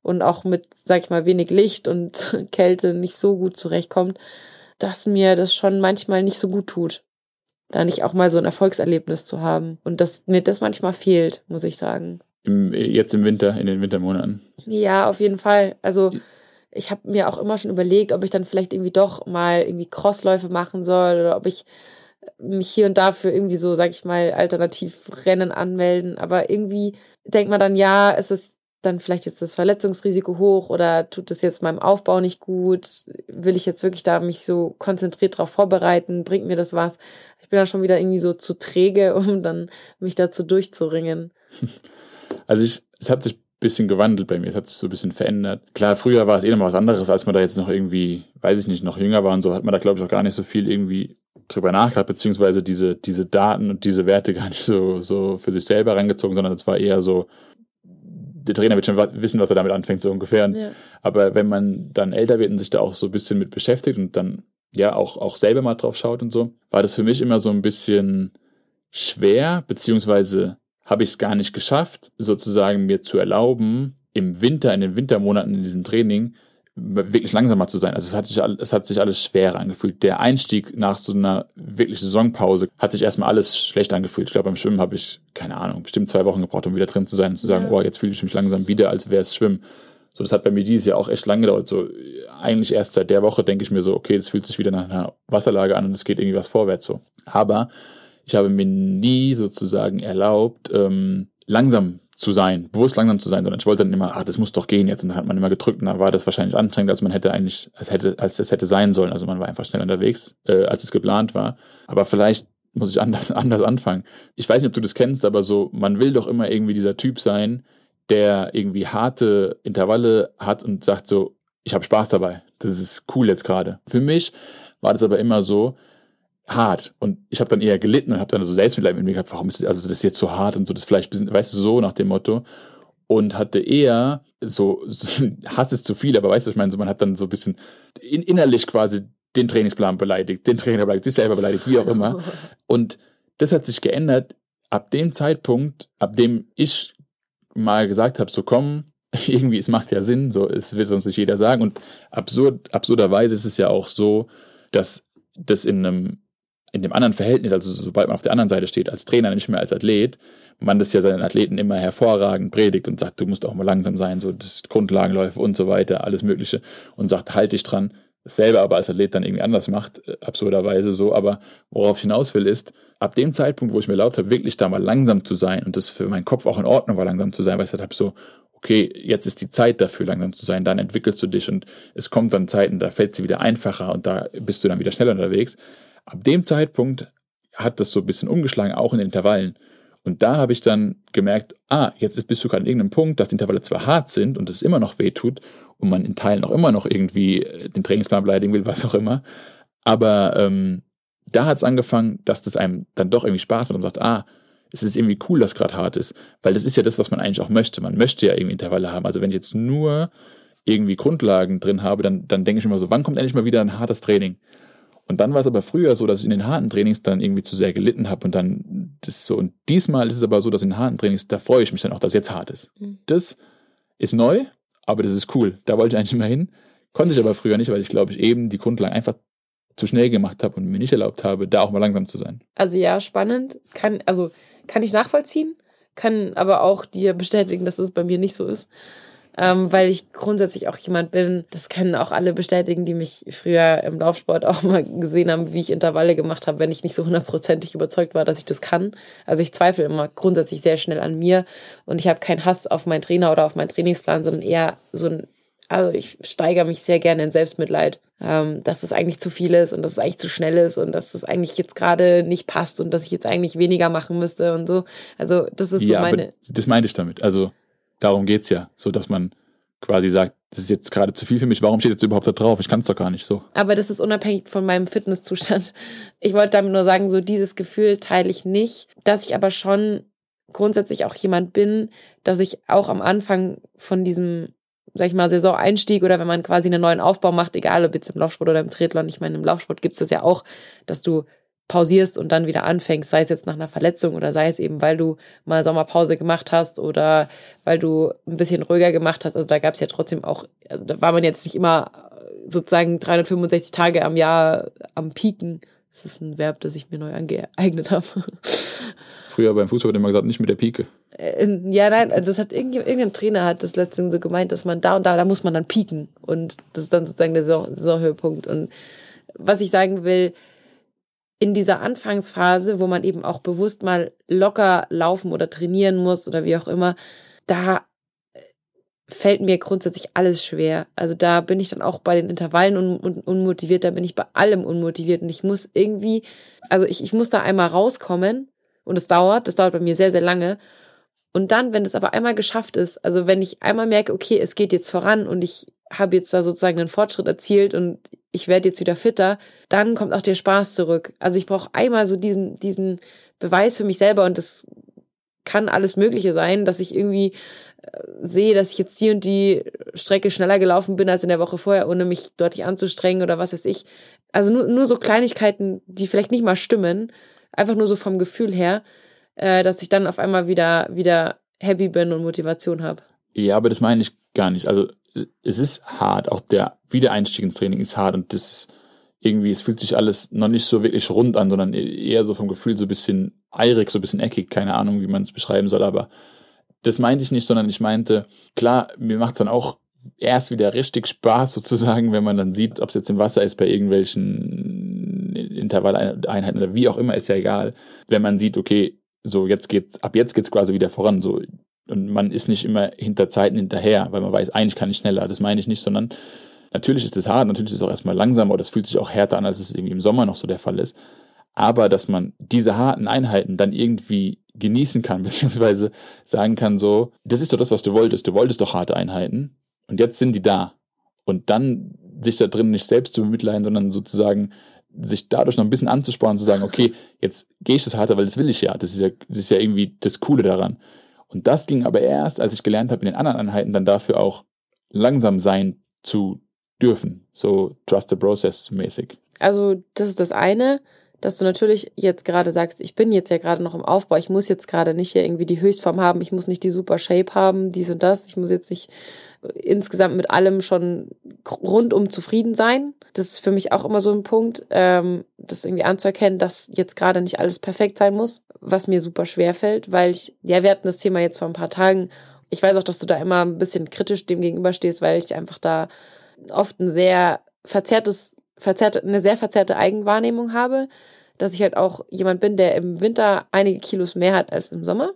und auch mit, sag ich mal, wenig Licht und Kälte nicht so gut zurechtkommt, dass mir das schon manchmal nicht so gut tut da nicht auch mal so ein Erfolgserlebnis zu haben. Und dass mir das manchmal fehlt, muss ich sagen. Im, jetzt im Winter, in den Wintermonaten. Ja, auf jeden Fall. Also ich habe mir auch immer schon überlegt, ob ich dann vielleicht irgendwie doch mal irgendwie Crossläufe machen soll oder ob ich mich hier und da für irgendwie so, sag ich mal, Alternativrennen anmelden. Aber irgendwie denkt man dann, ja, es ist dann vielleicht jetzt das Verletzungsrisiko hoch oder tut es jetzt meinem Aufbau nicht gut? Will ich jetzt wirklich da mich so konzentriert darauf vorbereiten? Bringt mir das was? Ich bin da schon wieder irgendwie so zu träge, um dann mich dazu durchzuringen. Also ich, es hat sich ein bisschen gewandelt bei mir, es hat sich so ein bisschen verändert. Klar, früher war es eh noch mal was anderes, als man da jetzt noch irgendwie, weiß ich nicht, noch jünger war und so, hat man da glaube ich auch gar nicht so viel irgendwie drüber nachgedacht, beziehungsweise diese, diese Daten und diese Werte gar nicht so, so für sich selber reingezogen, sondern es war eher so, der Trainer wird schon wissen, was er damit anfängt, so ungefähr. Ja. Aber wenn man dann älter wird und sich da auch so ein bisschen mit beschäftigt und dann ja auch, auch selber mal drauf schaut und so, war das für mich immer so ein bisschen schwer, beziehungsweise habe ich es gar nicht geschafft, sozusagen mir zu erlauben, im Winter, in den Wintermonaten in diesem Training wirklich langsamer zu sein. Also es hat sich, es hat sich alles schwerer angefühlt. Der Einstieg nach so einer wirklich Saisonpause hat sich erstmal alles schlecht angefühlt. Ich glaube, beim Schwimmen habe ich, keine Ahnung, bestimmt zwei Wochen gebraucht, um wieder drin zu sein und zu sagen, Ja. oh, jetzt fühle ich mich langsam wieder, als wäre es Schwimmen. So, das hat bei mir dieses Jahr auch echt lange gedauert. So, eigentlich erst seit der Woche denke ich mir so, okay, das fühlt sich wieder nach einer Wasserlage an und es geht irgendwie was vorwärts so. Aber ich habe mir nie sozusagen erlaubt, ähm, langsam zu sein, bewusst langsam zu sein, sondern ich wollte dann immer, ah, das muss doch gehen jetzt. Und dann hat man immer gedrückt und dann war das wahrscheinlich anstrengend, als man hätte eigentlich, als hätte, als es hätte sein sollen. Also man war einfach schnell unterwegs, äh, als es geplant war. Aber vielleicht muss ich anders, anders anfangen. Ich weiß nicht, ob du das kennst, aber so, man will doch immer irgendwie dieser Typ sein, der irgendwie harte Intervalle hat und sagt so, ich habe Spaß dabei. Das ist cool jetzt gerade. Für mich war das aber immer so, hart. Und ich habe dann eher gelitten und habe dann so Selbstmitleid mit mir gehabt, warum ist das, also das jetzt so hart und so, das vielleicht, bisschen, weißt du, so nach dem Motto. Und hatte eher so, so Hass ist zu viel, aber weißt du, ich meine, so, man hat dann so ein bisschen in, innerlich quasi den Trainingsplan beleidigt, den Trainer beleidigt, sich selber beleidigt, wie auch immer. Und das hat sich geändert ab dem Zeitpunkt, ab dem ich mal gesagt habe, so komm, irgendwie, es macht ja Sinn, so, es will sonst nicht jeder sagen. Und absurd, absurderweise ist es ja auch so, dass das in einem in dem anderen Verhältnis, also sobald man auf der anderen Seite steht, als Trainer, nicht mehr als Athlet, man das ja seinen Athleten immer hervorragend predigt und sagt, du musst auch mal langsam sein, so das Grundlagenläufe und so weiter, alles Mögliche und sagt, halt dich dran. Dasselbe aber als Athlet dann irgendwie anders macht, äh, absurderweise so. Aber worauf ich hinaus will, ist, ab dem Zeitpunkt, wo ich mir erlaubt habe, wirklich da mal langsam zu sein und das für meinen Kopf auch in Ordnung war, langsam zu sein, weil ich gesagt habe, so, okay, jetzt ist die Zeit dafür, langsam zu sein, dann entwickelst du dich und es kommt dann Zeiten, da fällt sie wieder einfacher und da bist du dann wieder schneller unterwegs. Ab dem Zeitpunkt hat das so ein bisschen umgeschlagen, auch in den Intervallen. Und da habe ich dann gemerkt, ah, jetzt bist du gerade an irgendeinem Punkt, dass die Intervalle zwar hart sind und es immer noch weh tut und man in Teilen auch immer noch irgendwie äh, den Trainingsplan beleidigen will, was auch immer. Aber ähm, da hat es angefangen, dass das einem dann doch irgendwie Spaß macht und man sagt, ah, es ist irgendwie cool, dass gerade hart ist. Weil das ist ja das, was man eigentlich auch möchte. Man möchte ja irgendwie Intervalle haben. Also wenn ich jetzt nur irgendwie Grundlagen drin habe, dann, dann denke ich immer so, wann kommt endlich mal wieder ein hartes Training? Und dann war es aber früher so, dass ich in den harten Trainings dann irgendwie zu sehr gelitten habe und dann das so. Und diesmal ist es aber so, dass in den harten Trainings, da freue ich mich dann auch, dass jetzt hart ist. Mhm. Das ist neu, aber das ist cool. Da wollte ich eigentlich immer hin. Konnte ich aber früher nicht, weil ich glaube ich eben die Grundlagen einfach zu schnell gemacht habe und mir nicht erlaubt habe, da auch mal langsam zu sein. Also ja, spannend. Kann, also kann ich nachvollziehen, kann aber auch dir bestätigen, dass es bei mir nicht so ist ähm, weil ich grundsätzlich auch jemand bin, das können auch alle bestätigen, die mich früher im Laufsport auch mal gesehen haben, wie ich Intervalle gemacht habe, wenn ich nicht so hundertprozentig überzeugt war, dass ich das kann. Also ich zweifle immer grundsätzlich sehr schnell an mir und ich habe keinen Hass auf meinen Trainer oder auf meinen Trainingsplan, sondern eher so ein also ich steigere mich sehr gerne in Selbstmitleid, ähm, dass das eigentlich zu viel ist und dass es eigentlich zu schnell ist und dass das eigentlich jetzt gerade nicht passt und dass ich jetzt eigentlich weniger machen müsste und so. Also das ist ja, so meine. das meinte ich damit. Also Darum geht es ja, so dass man quasi sagt, das ist jetzt gerade zu viel für mich, warum steht jetzt überhaupt da drauf? Ich kann es doch gar nicht so. Aber das ist unabhängig von meinem Fitnesszustand. Ich wollte damit nur sagen, so dieses Gefühl teile ich nicht, dass ich aber schon grundsätzlich auch jemand bin, dass ich auch am Anfang von diesem, sag ich mal, Saisoneinstieg oder wenn man quasi einen neuen Aufbau macht, egal ob jetzt im Laufsport oder im Triathlon, ich meine, im Laufsport gibt es das ja auch, dass du pausierst und dann wieder anfängst, sei es jetzt nach einer Verletzung oder sei es eben, weil du mal Sommerpause gemacht hast oder weil du ein bisschen ruhiger gemacht hast. Also da gab es ja trotzdem auch, also da war man jetzt nicht immer sozusagen 365 Tage am Jahr am Pieken. Das ist ein Verb, das ich mir neu angeeignet habe. Früher beim Fußball hat immer gesagt, nicht mit der Pike. Äh, ja, nein, das hat irgendein Trainer hat das letztens so gemeint, dass man da und da, da muss man dann pieken. Und das ist dann sozusagen der Saisonhöhepunkt. Und was ich sagen will, in dieser Anfangsphase, wo man eben auch bewusst mal locker laufen oder trainieren muss oder wie auch immer, da äh, fällt mir grundsätzlich alles schwer. Also da bin ich dann auch bei den Intervallen un un unmotiviert, da bin ich bei allem unmotiviert und ich muss irgendwie, also ich, ich muss da einmal rauskommen und es dauert, das dauert bei mir sehr, sehr lange. Und dann, wenn es aber einmal geschafft ist, also wenn ich einmal merke, okay, es geht jetzt voran und ich habe jetzt da sozusagen einen Fortschritt erzielt und ich werde jetzt wieder fitter, dann kommt auch der Spaß zurück. Also ich brauche einmal so diesen, diesen Beweis für mich selber und das kann alles Mögliche sein, dass ich irgendwie äh, sehe, dass ich jetzt die und die Strecke schneller gelaufen bin als in der Woche vorher, ohne mich deutlich anzustrengen oder was weiß ich. Also nur, nur so Kleinigkeiten, die vielleicht nicht mal stimmen, einfach nur so vom Gefühl her, äh, dass ich dann auf einmal wieder, wieder happy bin und Motivation habe. Ja, aber das meine ich gar nicht. Also es ist hart, auch der Wiedereinstieg ins Training ist hart und das ist irgendwie, es fühlt sich alles noch nicht so wirklich rund an, sondern eher so vom Gefühl so ein bisschen eirig, so ein bisschen eckig, keine Ahnung, wie man es beschreiben soll, aber das meinte ich nicht, sondern ich meinte, klar, mir macht es dann auch erst wieder richtig Spaß sozusagen, wenn man dann sieht, ob es jetzt im Wasser ist bei irgendwelchen Intervalleinheiten oder wie auch immer, ist ja egal. Wenn man sieht, okay, so jetzt geht's, ab jetzt geht's quasi wieder voran. So, und man ist nicht immer hinter Zeiten hinterher, weil man weiß, eigentlich kann ich schneller. Das meine ich nicht, sondern natürlich ist es hart, natürlich ist es auch erstmal langsamer oder es fühlt sich auch härter an, als es irgendwie im Sommer noch so der Fall ist. Aber dass man diese harten Einheiten dann irgendwie genießen kann, beziehungsweise sagen kann, so, das ist doch das, was du wolltest. Du wolltest doch harte Einheiten und jetzt sind die da. Und dann sich da drin nicht selbst zu bemitleiden, sondern sozusagen sich dadurch noch ein bisschen anzuspornen, zu sagen, okay, jetzt gehe ich das harter, weil das will ich ja. Das ist ja, das ist ja irgendwie das Coole daran. Und das ging aber erst, als ich gelernt habe, in den anderen Einheiten dann dafür auch langsam sein zu dürfen. So Trust the Process mäßig. Also, das ist das eine dass du natürlich jetzt gerade sagst, ich bin jetzt ja gerade noch im Aufbau, ich muss jetzt gerade nicht hier irgendwie die Höchstform haben, ich muss nicht die super Shape haben, dies und das, ich muss jetzt nicht insgesamt mit allem schon rundum zufrieden sein. Das ist für mich auch immer so ein Punkt, ähm, das irgendwie anzuerkennen, dass jetzt gerade nicht alles perfekt sein muss, was mir super schwer fällt, weil ich, ja, wir hatten das Thema jetzt vor ein paar Tagen. Ich weiß auch, dass du da immer ein bisschen kritisch dem gegenüberstehst, weil ich einfach da oft ein sehr verzerrtes, verzerrte, eine sehr verzerrte Eigenwahrnehmung habe dass ich halt auch jemand bin, der im Winter einige Kilos mehr hat als im Sommer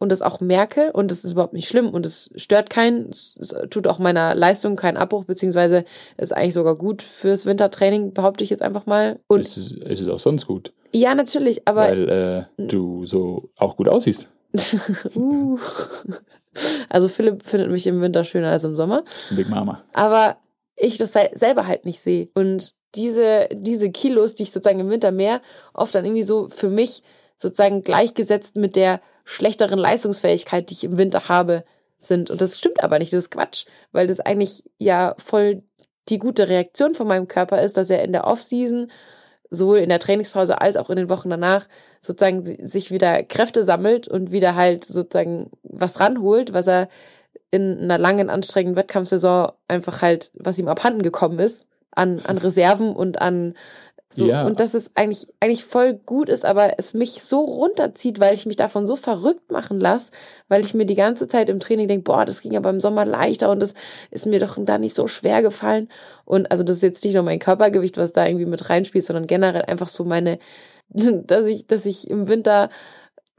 und das auch merke und das ist überhaupt nicht schlimm und es stört keinen, es tut auch meiner Leistung keinen Abbruch, beziehungsweise ist eigentlich sogar gut fürs Wintertraining, behaupte ich jetzt einfach mal. Und es ist, es ist auch sonst gut. Ja, natürlich, aber. Weil äh, du so auch gut aussiehst. uh. Also Philipp findet mich im Winter schöner als im Sommer. Big Mama. Aber ich das selber halt nicht sehe. Und diese, diese Kilos, die ich sozusagen im Winter mehr, oft dann irgendwie so für mich sozusagen gleichgesetzt mit der schlechteren Leistungsfähigkeit, die ich im Winter habe, sind. Und das stimmt aber nicht, das ist Quatsch, weil das eigentlich ja voll die gute Reaktion von meinem Körper ist, dass er in der Offseason, sowohl in der Trainingspause als auch in den Wochen danach, sozusagen sich wieder Kräfte sammelt und wieder halt sozusagen was ranholt, was er in einer langen, anstrengenden Wettkampfsaison einfach halt, was ihm abhanden gekommen ist an, an Reserven und an so, ja. und dass es eigentlich, eigentlich voll gut ist, aber es mich so runterzieht, weil ich mich davon so verrückt machen lasse, weil ich mir die ganze Zeit im Training denke, boah, das ging aber im Sommer leichter und das ist mir doch da nicht so schwer gefallen. Und also das ist jetzt nicht nur mein Körpergewicht, was da irgendwie mit reinspielt, sondern generell einfach so meine, dass ich, dass ich im Winter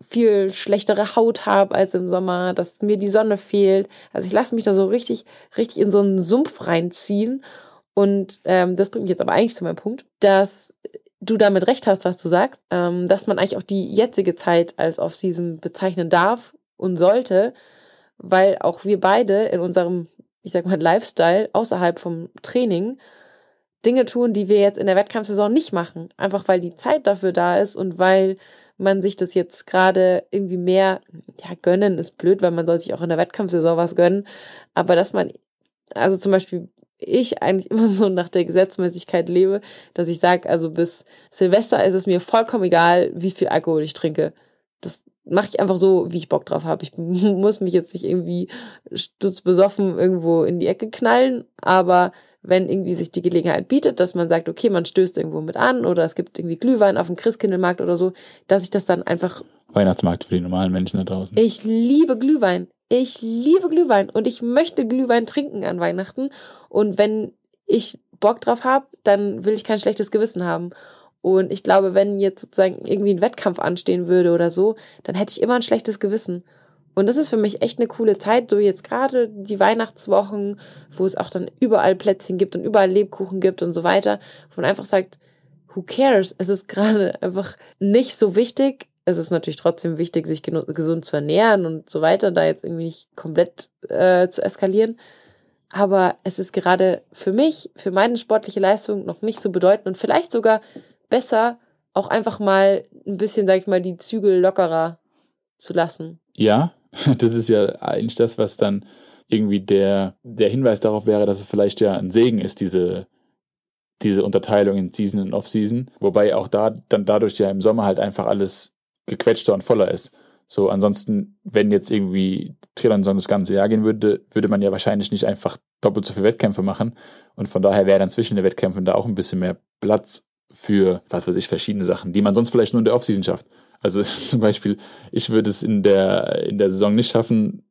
viel schlechtere Haut habe als im Sommer, dass mir die Sonne fehlt. Also ich lasse mich da so richtig, richtig in so einen Sumpf reinziehen und ähm, das bringt mich jetzt aber eigentlich zu meinem Punkt, dass du damit recht hast, was du sagst, ähm, dass man eigentlich auch die jetzige Zeit als Off-Season bezeichnen darf und sollte, weil auch wir beide in unserem, ich sag mal, Lifestyle außerhalb vom Training Dinge tun, die wir jetzt in der Wettkampfsaison nicht machen. Einfach weil die Zeit dafür da ist und weil man sich das jetzt gerade irgendwie mehr, ja, gönnen ist blöd, weil man soll sich auch in der Wettkampfsaison was gönnen, aber dass man, also zum Beispiel ich eigentlich immer so nach der Gesetzmäßigkeit lebe, dass ich sage, also bis Silvester ist es mir vollkommen egal, wie viel Alkohol ich trinke. Das mache ich einfach so, wie ich Bock drauf habe. Ich muss mich jetzt nicht irgendwie stutzbesoffen irgendwo in die Ecke knallen, aber wenn irgendwie sich die Gelegenheit bietet, dass man sagt, okay, man stößt irgendwo mit an oder es gibt irgendwie Glühwein auf dem Christkindlmarkt oder so, dass ich das dann einfach Weihnachtsmarkt für die normalen Menschen da draußen. Ich liebe Glühwein. Ich liebe Glühwein und ich möchte Glühwein trinken an Weihnachten. Und wenn ich Bock drauf habe, dann will ich kein schlechtes Gewissen haben. Und ich glaube, wenn jetzt sozusagen irgendwie ein Wettkampf anstehen würde oder so, dann hätte ich immer ein schlechtes Gewissen. Und das ist für mich echt eine coole Zeit, so jetzt gerade die Weihnachtswochen, wo es auch dann überall Plätzchen gibt und überall Lebkuchen gibt und so weiter, wo man einfach sagt, who cares? Es ist gerade einfach nicht so wichtig, es ist natürlich trotzdem wichtig, sich gesund zu ernähren und so weiter, da jetzt irgendwie nicht komplett äh, zu eskalieren. Aber es ist gerade für mich, für meine sportliche Leistung noch nicht so bedeutend und vielleicht sogar besser, auch einfach mal ein bisschen, sag ich mal, die Zügel lockerer zu lassen. Ja, das ist ja eigentlich das, was dann irgendwie der, der Hinweis darauf wäre, dass es vielleicht ja ein Segen ist, diese, diese Unterteilung in Season und Off-Season. Wobei auch da dann dadurch ja im Sommer halt einfach alles gequetschter und voller ist. So, ansonsten, wenn jetzt irgendwie Triathlon das ganze Jahr gehen würde, würde man ja wahrscheinlich nicht einfach doppelt so viele Wettkämpfe machen. Und von daher wäre dann zwischen den Wettkämpfen da auch ein bisschen mehr Platz für, was weiß ich, verschiedene Sachen, die man sonst vielleicht nur in der Offseason schafft. Also zum Beispiel, ich würde es in der, in der Saison nicht schaffen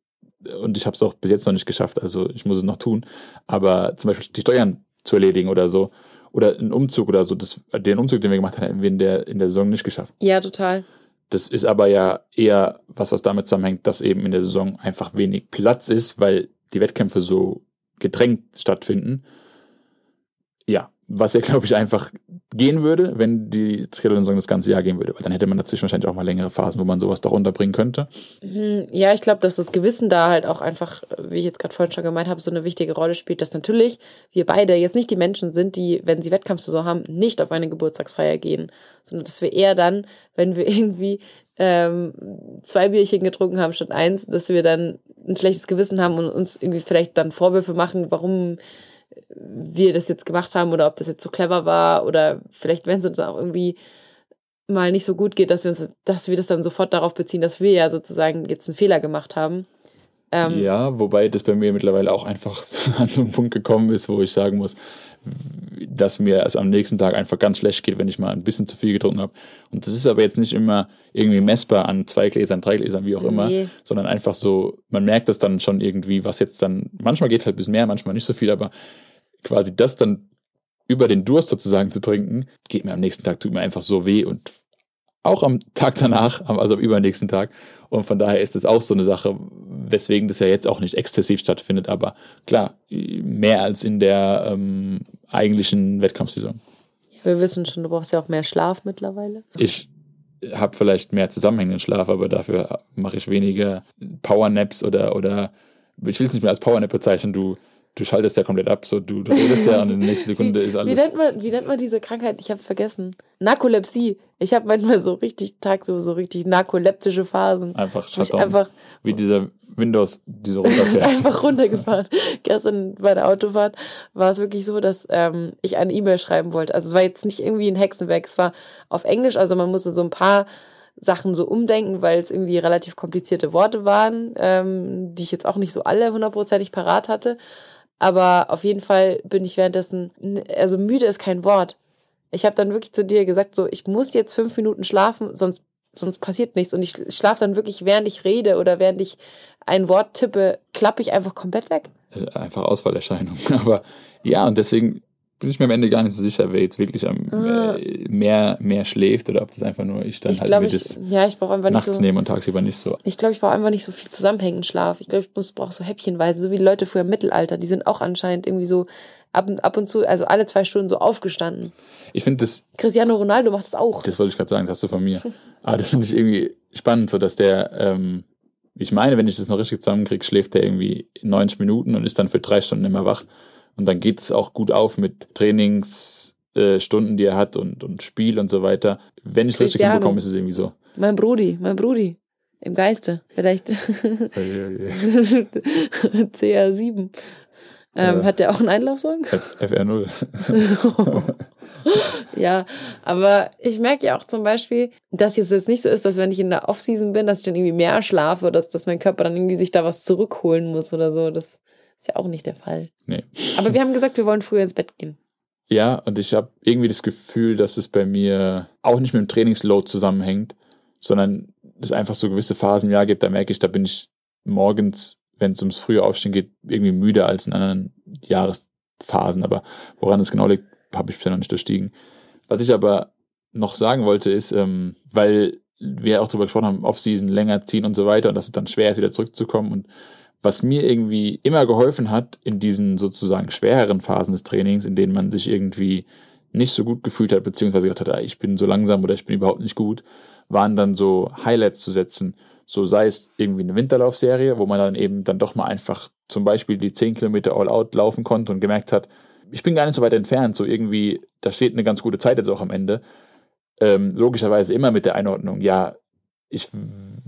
und ich habe es auch bis jetzt noch nicht geschafft, also ich muss es noch tun, aber zum Beispiel die Steuern zu erledigen oder so oder einen Umzug oder so, das, den Umzug, den wir gemacht haben, haben wir in der, in der Saison nicht geschafft. Ja, total. Das ist aber ja eher was, was damit zusammenhängt, dass eben in der Saison einfach wenig Platz ist, weil die Wettkämpfe so gedrängt stattfinden. Ja, was ja, glaube ich, einfach gehen würde, wenn die Triathlon-Saison das ganze Jahr gehen würde. Weil dann hätte man dazwischen wahrscheinlich auch mal längere Phasen, wo man sowas doch unterbringen könnte. Mhm, Ja, ich glaube, dass das Gewissen da halt auch einfach, wie ich jetzt gerade vorhin schon gemeint habe, so eine wichtige Rolle spielt, dass natürlich wir beide jetzt nicht die Menschen sind, die, wenn sie Wettkampfsaison haben, nicht auf eine Geburtstagsfeier gehen, sondern dass wir eher dann, wenn wir irgendwie ähm, zwei Bierchen getrunken haben statt eins, dass wir dann ein schlechtes Gewissen haben und uns irgendwie vielleicht dann Vorwürfe machen, warum wir das jetzt gemacht haben oder ob das jetzt so clever war oder vielleicht, wenn es uns auch irgendwie mal nicht so gut geht, dass wir uns, dass wir das dann sofort darauf beziehen, dass wir ja sozusagen jetzt einen Fehler gemacht haben. Ähm, Ja, wobei das bei mir mittlerweile auch einfach an so einen Punkt gekommen ist, wo ich sagen muss, dass mir es am nächsten Tag einfach ganz schlecht geht, wenn ich mal ein bisschen zu viel getrunken habe. Und das ist aber jetzt nicht immer irgendwie messbar an zwei Gläsern, drei Gläsern, wie auch immer, Nee. sondern einfach so, man merkt das dann schon irgendwie, was jetzt dann, manchmal geht halt ein bisschen mehr, manchmal nicht so viel, aber quasi das dann über den Durst sozusagen zu trinken, geht mir am nächsten Tag, tut mir einfach so weh und auch am Tag danach, also am übernächsten Tag. Und von daher ist es auch so eine Sache, weswegen das ja jetzt auch nicht exzessiv stattfindet, aber klar, mehr als in der ähm, eigentlichen Wettkampfsaison. wir wissen schon, du brauchst ja auch mehr Schlaf mittlerweile. Ich habe vielleicht mehr zusammenhängenden Schlaf, aber dafür mache ich weniger Powernaps oder, oder ich will es nicht mehr als Powernap bezeichnen, du, du schaltest ja komplett ab, so du, du redest ja und in der nächsten Sekunde ist Wie alles. nennt man, wie nennt man diese Krankheit? Ich habe vergessen. Narkolepsie. Ich habe manchmal so richtig tagsüber so richtig narkoleptische Phasen. Einfach Shutdown. einfach, wie dieser Windows, diese runterfährt. einfach runtergefahren. Gestern bei der Autofahrt war es wirklich so, dass ähm, ich eine E-Mail schreiben wollte. Also es war jetzt nicht irgendwie ein Hexenwerk, es war auf Englisch, also man musste so ein paar Sachen so umdenken, weil es irgendwie relativ komplizierte Worte waren, ähm, die ich jetzt auch nicht so alle hundertprozentig parat hatte. Aber auf jeden Fall bin ich währenddessen, also müde ist kein Wort. Ich habe dann wirklich zu dir gesagt, so, ich muss jetzt fünf Minuten schlafen, sonst, sonst passiert nichts. Und ich schlafe dann wirklich, während ich rede oder während ich ein Wort tippe, klappe ich einfach komplett weg. Äh, einfach Ausfallerscheinung. Aber ja, und deswegen bin ich mir am Ende gar nicht so sicher, wer jetzt wirklich am Ah. äh, mehr, mehr schläft oder ob das einfach nur ich dann ich halt glaube, mir ich, das ja, ich brauche einfach nicht nachts so. nehme und tagsüber nicht so. Ich glaube, ich brauche einfach nicht so viel zusammenhängenden Schlaf. Ich glaube, ich muss brauche so häppchenweise, so wie die Leute früher im Mittelalter, die sind auch anscheinend irgendwie so ab, und- ab und zu, also alle zwei Stunden so aufgestanden. Ich finde das, Cristiano Ronaldo macht das auch. das wollte ich gerade sagen, das hast du von mir. Aber das finde ich irgendwie spannend, so dass der, ähm, ich meine, wenn ich das noch richtig zusammenkriege, schläft der irgendwie 90 Minuten und ist dann für drei Stunden immer wach. Und dann geht es auch gut auf mit Trainingsstunden, die er hat und, und Spiel und so weiter. Wenn ich es richtig hinbekomme, ist es irgendwie so. Mein Brudi, mein Brudi. Im Geiste. Vielleicht CR7. Ähm, Ja. Hat der auch einen Einlaufsong? FR0. ja, aber ich merke ja auch zum Beispiel, dass es jetzt nicht so ist, dass wenn ich in der Offseason bin, dass ich dann irgendwie mehr schlafe oder dass, dass mein Körper dann irgendwie sich da was zurückholen muss oder so. Das ist ja auch nicht der Fall. Nee. Aber wir haben gesagt, wir wollen früher ins Bett gehen. Ja, und ich habe irgendwie das Gefühl, dass es bei mir auch nicht mit dem Trainingsload zusammenhängt, sondern es einfach so gewisse Phasen im Jahr gibt, da merke ich, da bin ich morgens, wenn es ums frühe Aufstehen geht, irgendwie müder als in anderen Jahresphasen. Aber woran es genau liegt, habe ich bisher noch nicht durchstiegen. Was ich aber noch sagen wollte, ist, ähm, weil wir auch darüber gesprochen haben, Offseason länger ziehen und so weiter und dass es dann schwer ist, wieder zurückzukommen und was mir irgendwie immer geholfen hat in diesen sozusagen schwereren Phasen des Trainings, in denen man sich irgendwie nicht so gut gefühlt hat, beziehungsweise gedacht hat, ah, ich bin so langsam oder ich bin überhaupt nicht gut, waren dann so Highlights zu setzen. So sei es irgendwie eine Winterlaufserie, wo man dann eben dann doch mal einfach zum Beispiel die 10 Kilometer All-Out laufen konnte und gemerkt hat, ich bin gar nicht so weit entfernt, so irgendwie, da steht eine ganz gute Zeit jetzt auch am Ende. Ähm, logischerweise immer mit der Einordnung, ja, ich,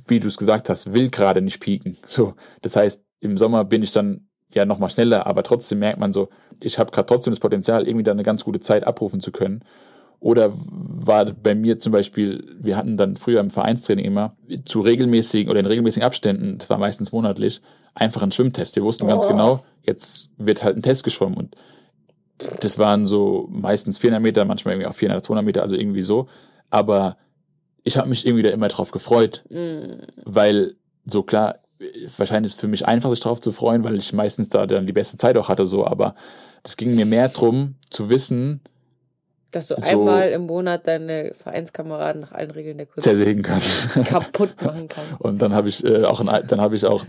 wie du es gesagt hast, will gerade nicht pieken. So, das heißt, im Sommer bin ich dann ja nochmal schneller, aber trotzdem merkt man so, ich habe gerade trotzdem das Potenzial, irgendwie dann eine ganz gute Zeit abrufen zu können. Oder war bei mir zum Beispiel, wir hatten dann früher im Vereinstraining immer zu regelmäßigen oder in regelmäßigen Abständen, das war meistens monatlich, einfach einen Schwimmtest. Wir wussten ganz Oh. genau, jetzt wird halt ein Test geschwommen und das waren so meistens 400 Meter, manchmal irgendwie auch 400, 200 Meter, also irgendwie so. Aber ich habe mich irgendwie da immer drauf gefreut, Mm. weil so klar, wahrscheinlich ist es für mich einfach, sich drauf zu freuen, weil ich meistens da dann die beste Zeit auch hatte, so, aber das ging mir mehr drum, zu wissen, Dass du So- einmal im Monat deine Vereinskameraden nach allen Regeln der Kunst zersägen kann. kaputt machen kannst. Und dann habe ich äh, auch ein, dann habe ich auch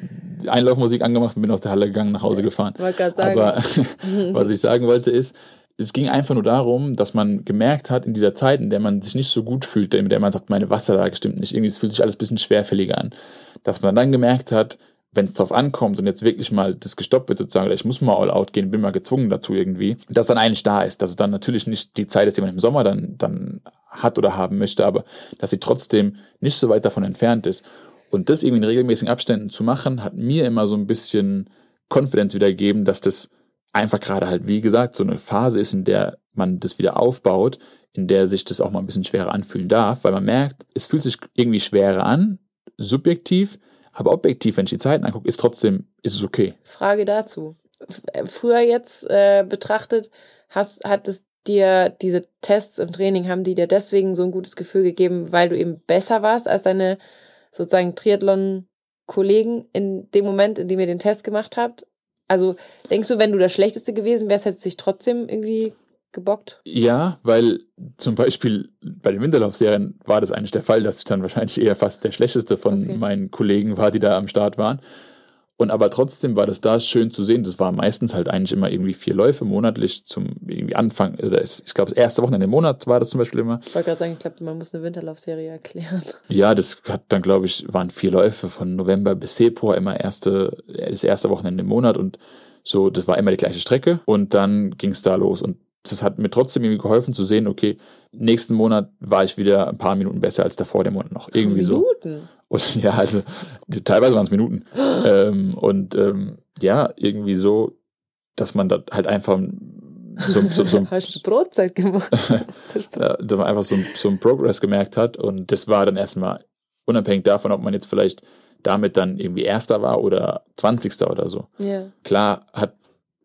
Einlaufmusik angemacht und bin aus der Halle gegangen, nach Hause gefahren. Wollte gerade sagen. Aber was ich sagen wollte ist, es ging einfach nur darum, dass man gemerkt hat, in dieser Zeit, in der man sich nicht so gut fühlt, in der man sagt, meine Wasserlage stimmt nicht, irgendwie es fühlt sich alles ein bisschen schwerfälliger an, dass man dann gemerkt hat, wenn es drauf ankommt und jetzt wirklich mal das gestoppt wird sozusagen, oder ich muss mal all out gehen, bin mal gezwungen dazu irgendwie, dass dann eigentlich da ist, dass es dann natürlich nicht die Zeit ist, die man im Sommer dann, dann hat oder haben möchte, aber dass sie trotzdem nicht so weit davon entfernt ist. Und das irgendwie in regelmäßigen Abständen zu machen, hat mir immer so ein bisschen Confidence wieder gegeben, dass das einfach gerade halt, wie gesagt, so eine Phase ist, in der man das wieder aufbaut, in der sich das auch mal ein bisschen schwerer anfühlen darf, weil man merkt, es fühlt sich irgendwie schwerer an, subjektiv, aber objektiv, wenn ich die Zeiten angucke, ist trotzdem, ist es okay. Frage dazu. Äh, Früher jetzt äh, betrachtet, hast, hat es dir diese Tests im Training, haben die dir deswegen so ein gutes Gefühl gegeben, weil du eben besser warst als deine sozusagen Triathlon-Kollegen in dem Moment, in dem ihr den Test gemacht habt? Also denkst du, wenn du das Schlechteste gewesen wärst, hätte es sich trotzdem irgendwie gebockt? Ja, weil zum Beispiel bei den Winterlaufserien war das eigentlich der Fall, dass ich dann wahrscheinlich eher fast der schlechteste von Okay. meinen Kollegen war, die da am Start waren. Und aber trotzdem war das da schön zu sehen. Das war meistens halt eigentlich immer irgendwie vier Läufe monatlich zum irgendwie Anfang. Es- ich glaube, das erste Wochenende im Monat war das zum Beispiel immer. Ich wollte gerade sagen, ich glaube, man muss eine Winterlaufserie erklären. Ja, das hat dann, glaube ich, waren vier Läufe von November bis Februar, immer erste, das erste Wochenende im Monat und so, das war immer die gleiche Strecke und dann ging es da los und das hat mir trotzdem irgendwie geholfen zu sehen, okay, nächsten Monat war ich wieder ein paar Minuten besser als davor der Monat noch. Irgendwie so. Minuten. Und ja, also teilweise waren es Minuten. ähm, und ähm, ja, irgendwie so, dass man da halt einfach so, so, so, Hast du Brotzeit gemacht? Da man einfach so, ein- so ein Progress gemerkt hat. Und das war dann erstmal unabhängig davon, ob man jetzt vielleicht damit dann irgendwie Erster war oder Zwanzigster oder so. ja. Klar hat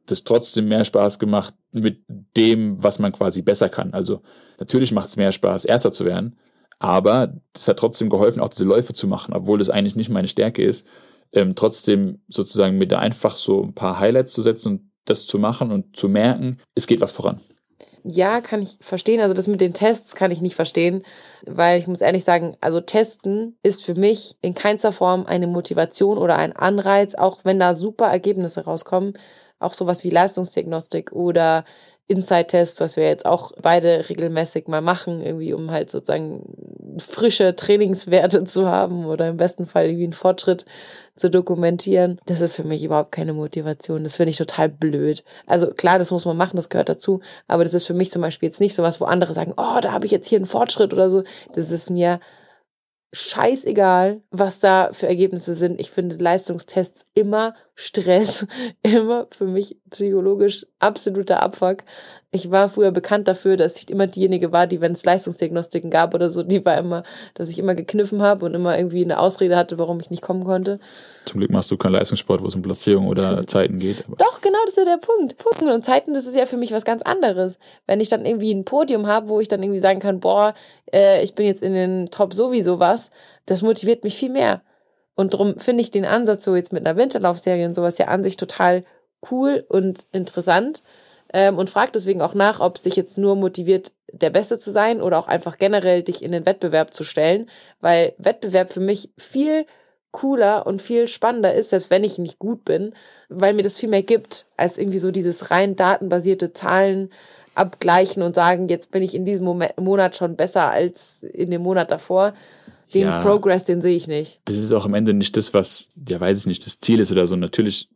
das trotzdem mehr Spaß gemacht mit dem, was man quasi besser kann. Also natürlich macht es mehr Spaß, Erster zu werden, aber es hat trotzdem geholfen, auch diese Läufe zu machen, obwohl das eigentlich nicht meine Stärke ist. Ähm, trotzdem sozusagen mir da einfach so ein paar Highlights zu setzen und das zu machen und zu merken, es geht was voran. Ja, kann ich verstehen. Also das mit den Tests kann ich nicht verstehen, weil ich muss ehrlich sagen, also Testen ist für mich in keinster Form eine Motivation oder ein Anreiz, auch wenn da super Ergebnisse rauskommen. Auch sowas wie Leistungsdiagnostik oder Inside-Tests, was wir jetzt auch beide regelmäßig mal machen, irgendwie um halt sozusagen frische Trainingswerte zu haben oder im besten Fall irgendwie einen Fortschritt zu dokumentieren. Das ist für mich überhaupt keine Motivation. Das finde ich total blöd. Also klar, das muss man machen, das gehört dazu. Aber das ist für mich zum Beispiel jetzt nicht so was, wo andere sagen, oh, da habe ich jetzt hier einen Fortschritt oder so. Das ist mir scheißegal, was da für Ergebnisse sind. Ich finde Leistungstests immer Stress, immer für mich psychologisch absoluter Abfuck. Ich war früher bekannt dafür, dass ich immer diejenige war, die, wenn es Leistungsdiagnostiken gab oder so, die war immer, dass ich immer gekniffen habe und immer irgendwie eine Ausrede hatte, warum ich nicht kommen konnte. Zum Glück machst du keinen Leistungssport, wo es um Platzierung oder Zeiten geht. Doch, genau, das ist ja der Punkt. Punkten und Zeiten, das ist ja für mich was ganz anderes. Wenn ich dann irgendwie ein Podium habe, wo ich dann irgendwie sagen kann, boah, äh, ich bin jetzt in den Top sowieso was, das motiviert mich viel mehr. Und darum finde ich den Ansatz so jetzt mit einer Winterlaufserie und sowas ja an sich total cool und interessant. Ähm, und frage deswegen auch nach, ob es dich jetzt nur motiviert, der Beste zu sein oder auch einfach generell dich in den Wettbewerb zu stellen. Weil Wettbewerb für mich viel cooler und viel spannender ist, selbst wenn ich nicht gut bin, weil mir das viel mehr gibt, als irgendwie so dieses rein datenbasierte Zahlen abgleichen und sagen, jetzt bin ich in diesem Moment, Monat schon besser als in dem Monat davor. Den Ja. Progress, den sehe ich nicht. das ist auch am Ende nicht das, was, ja, weiß ich nicht, das Ziel ist oder so. Natürlich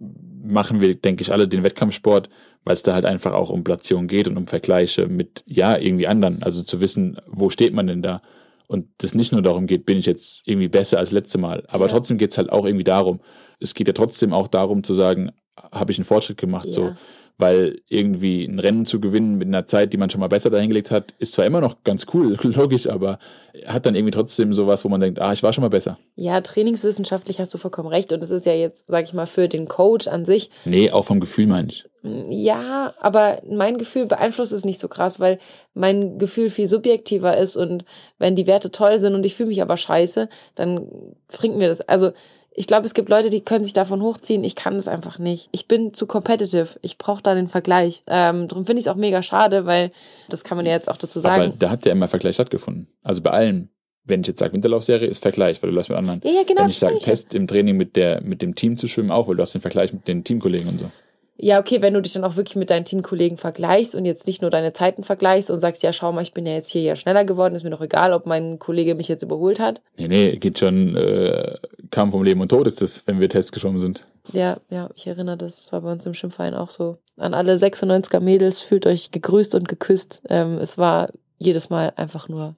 machen wir, denke ich, alle den Wettkampfsport, weil es da halt einfach auch um Platzierung geht und um Vergleiche mit, ja, irgendwie anderen. Also zu wissen, wo steht man denn da? Und das nicht nur darum geht, bin ich jetzt irgendwie besser als letzte Mal. Aber Ja. trotzdem geht es halt auch irgendwie darum. Es geht ja trotzdem auch darum zu sagen, habe ich einen Fortschritt gemacht? So. Weil irgendwie ein Rennen zu gewinnen mit einer Zeit, die man schon mal besser dahingelegt hat, ist zwar immer noch ganz cool, logisch, aber hat dann irgendwie trotzdem sowas, wo man denkt, ah, ich war schon mal besser. Ja, trainingswissenschaftlich hast du vollkommen recht. Und es ist ja jetzt, sag ich mal, für den Coach an sich Nee, auch vom Gefühl meine ich. Ja, aber mein Gefühl beeinflusst es nicht so krass, weil mein Gefühl viel subjektiver ist und wenn die Werte toll sind und ich fühle mich aber scheiße, dann bringt mir das. Also ich glaube, es gibt Leute, die können sich davon hochziehen. Ich kann das einfach nicht. Ich bin zu competitive. Ich brauche da den Vergleich. Ähm, darum finde ich es auch mega schade, weil das kann man ja jetzt auch dazu sagen. Aber da hat ja immer Vergleich stattgefunden. Also bei allem. Wenn ich jetzt sage Winterlaufserie, ist Vergleich, weil du läufst mit anderen. Ja, ja, genau. Wenn ich sage. Test im Training mit, der, mit dem Team zu schwimmen, auch, weil du hast den Vergleich mit den Teamkollegen und so. Ja, okay, wenn du dich dann auch wirklich mit deinen Teamkollegen vergleichst und jetzt nicht nur deine Zeiten vergleichst und sagst, ja, schau mal, ich bin ja jetzt hier ja schneller geworden, ist mir doch egal, ob mein Kollege mich jetzt überholt hat. Nee, nee, geht schon äh, Kampf um Leben und Tod ist das, wenn wir Tests geschwommen sind. Ja, ja, ich erinnere, das war bei uns im Schwimmverein auch so. An alle 96er Mädels, fühlt euch gegrüßt und geküsst. Ähm, es war jedes Mal einfach nur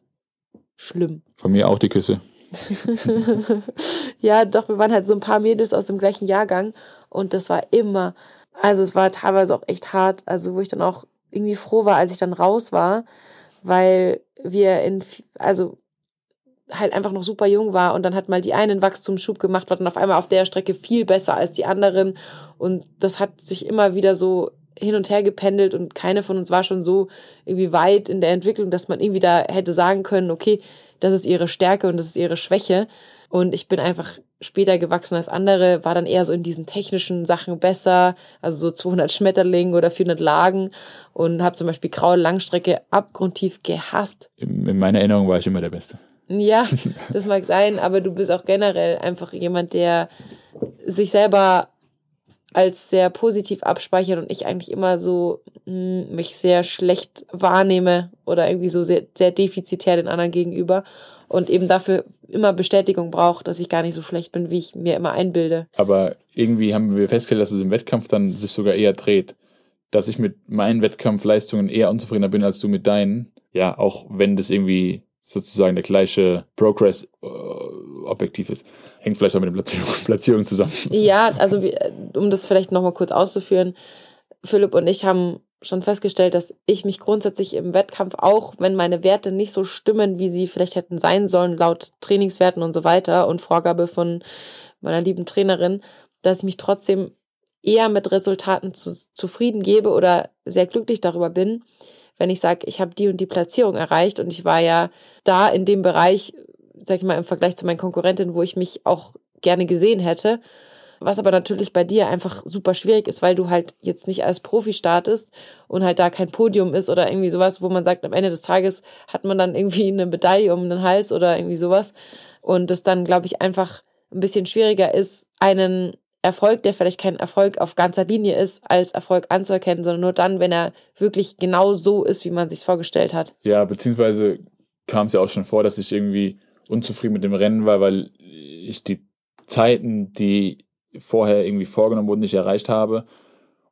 schlimm. Von mir auch die Küsse. ja, doch, wir waren halt so ein paar Mädels aus dem gleichen Jahrgang und das war immer, also es war teilweise auch echt hart, also wo ich dann auch irgendwie froh war, als ich dann raus war, weil wir in, also halt einfach noch super jung war und dann hat mal die einen Wachstumsschub gemacht, war dann auf einmal auf der Strecke viel besser als die anderen und das hat sich immer wieder so hin und her gependelt und keine von uns war schon so irgendwie weit in der Entwicklung, dass man irgendwie da hätte sagen können, okay, das ist ihre Stärke und das ist ihre Schwäche. Und ich bin einfach später gewachsen als andere, war dann eher so in diesen technischen Sachen besser, also so 200 Schmetterlinge oder 400 Lagen und habe zum Beispiel graue Langstrecke abgrundtief gehasst. In, in meiner Erinnerung war ich immer der Beste. Ja, das mag sein, aber du bist auch generell einfach jemand, der sich selber als sehr positiv abspeichert und ich eigentlich immer so mh, mich sehr schlecht wahrnehme oder irgendwie so sehr, sehr defizitär den anderen gegenüber und eben dafür immer Bestätigung braucht, dass ich gar nicht so schlecht bin, wie ich mir immer einbilde. Aber irgendwie haben wir festgestellt, dass es im Wettkampf dann sich sogar eher dreht. Dass ich mit meinen Wettkampfleistungen eher unzufriedener bin als du mit deinen. Ja, auch wenn das irgendwie sozusagen der gleiche Progress äh, objektiv ist. Hängt vielleicht auch mit der Platzierung, Platzierung zusammen. Ja, also wie, um das vielleicht nochmal kurz auszuführen, Philipp und ich haben schon festgestellt, dass ich mich grundsätzlich im Wettkampf auch, wenn meine Werte nicht so stimmen, wie sie vielleicht hätten sein sollen, laut Trainingswerten und so weiter und Vorgabe von meiner lieben Trainerin, dass ich mich trotzdem eher mit Resultaten zu, zufrieden gebe oder sehr glücklich darüber bin, wenn ich sage, ich habe die und die Platzierung erreicht und ich war ja da in dem Bereich, sag ich mal, im Vergleich zu meinen Konkurrentinnen, wo ich mich auch gerne gesehen hätte. Was aber natürlich bei dir einfach super schwierig ist, weil du halt jetzt nicht als Profi startest und halt da kein Podium ist oder irgendwie sowas, wo man sagt, am Ende des Tages hat man dann irgendwie eine Medaille um den Hals oder irgendwie sowas. Und das dann, glaube ich, einfach ein bisschen schwieriger ist, einen Erfolg, der vielleicht kein Erfolg auf ganzer Linie ist, als Erfolg anzuerkennen, sondern nur dann, wenn er wirklich genau so ist, wie man sich vorgestellt hat. Ja, beziehungsweise kam es ja auch schon vor, dass ich irgendwie unzufrieden mit dem Rennen war, weil ich die Zeiten, die vorher irgendwie vorgenommen wurden, nicht erreicht habe.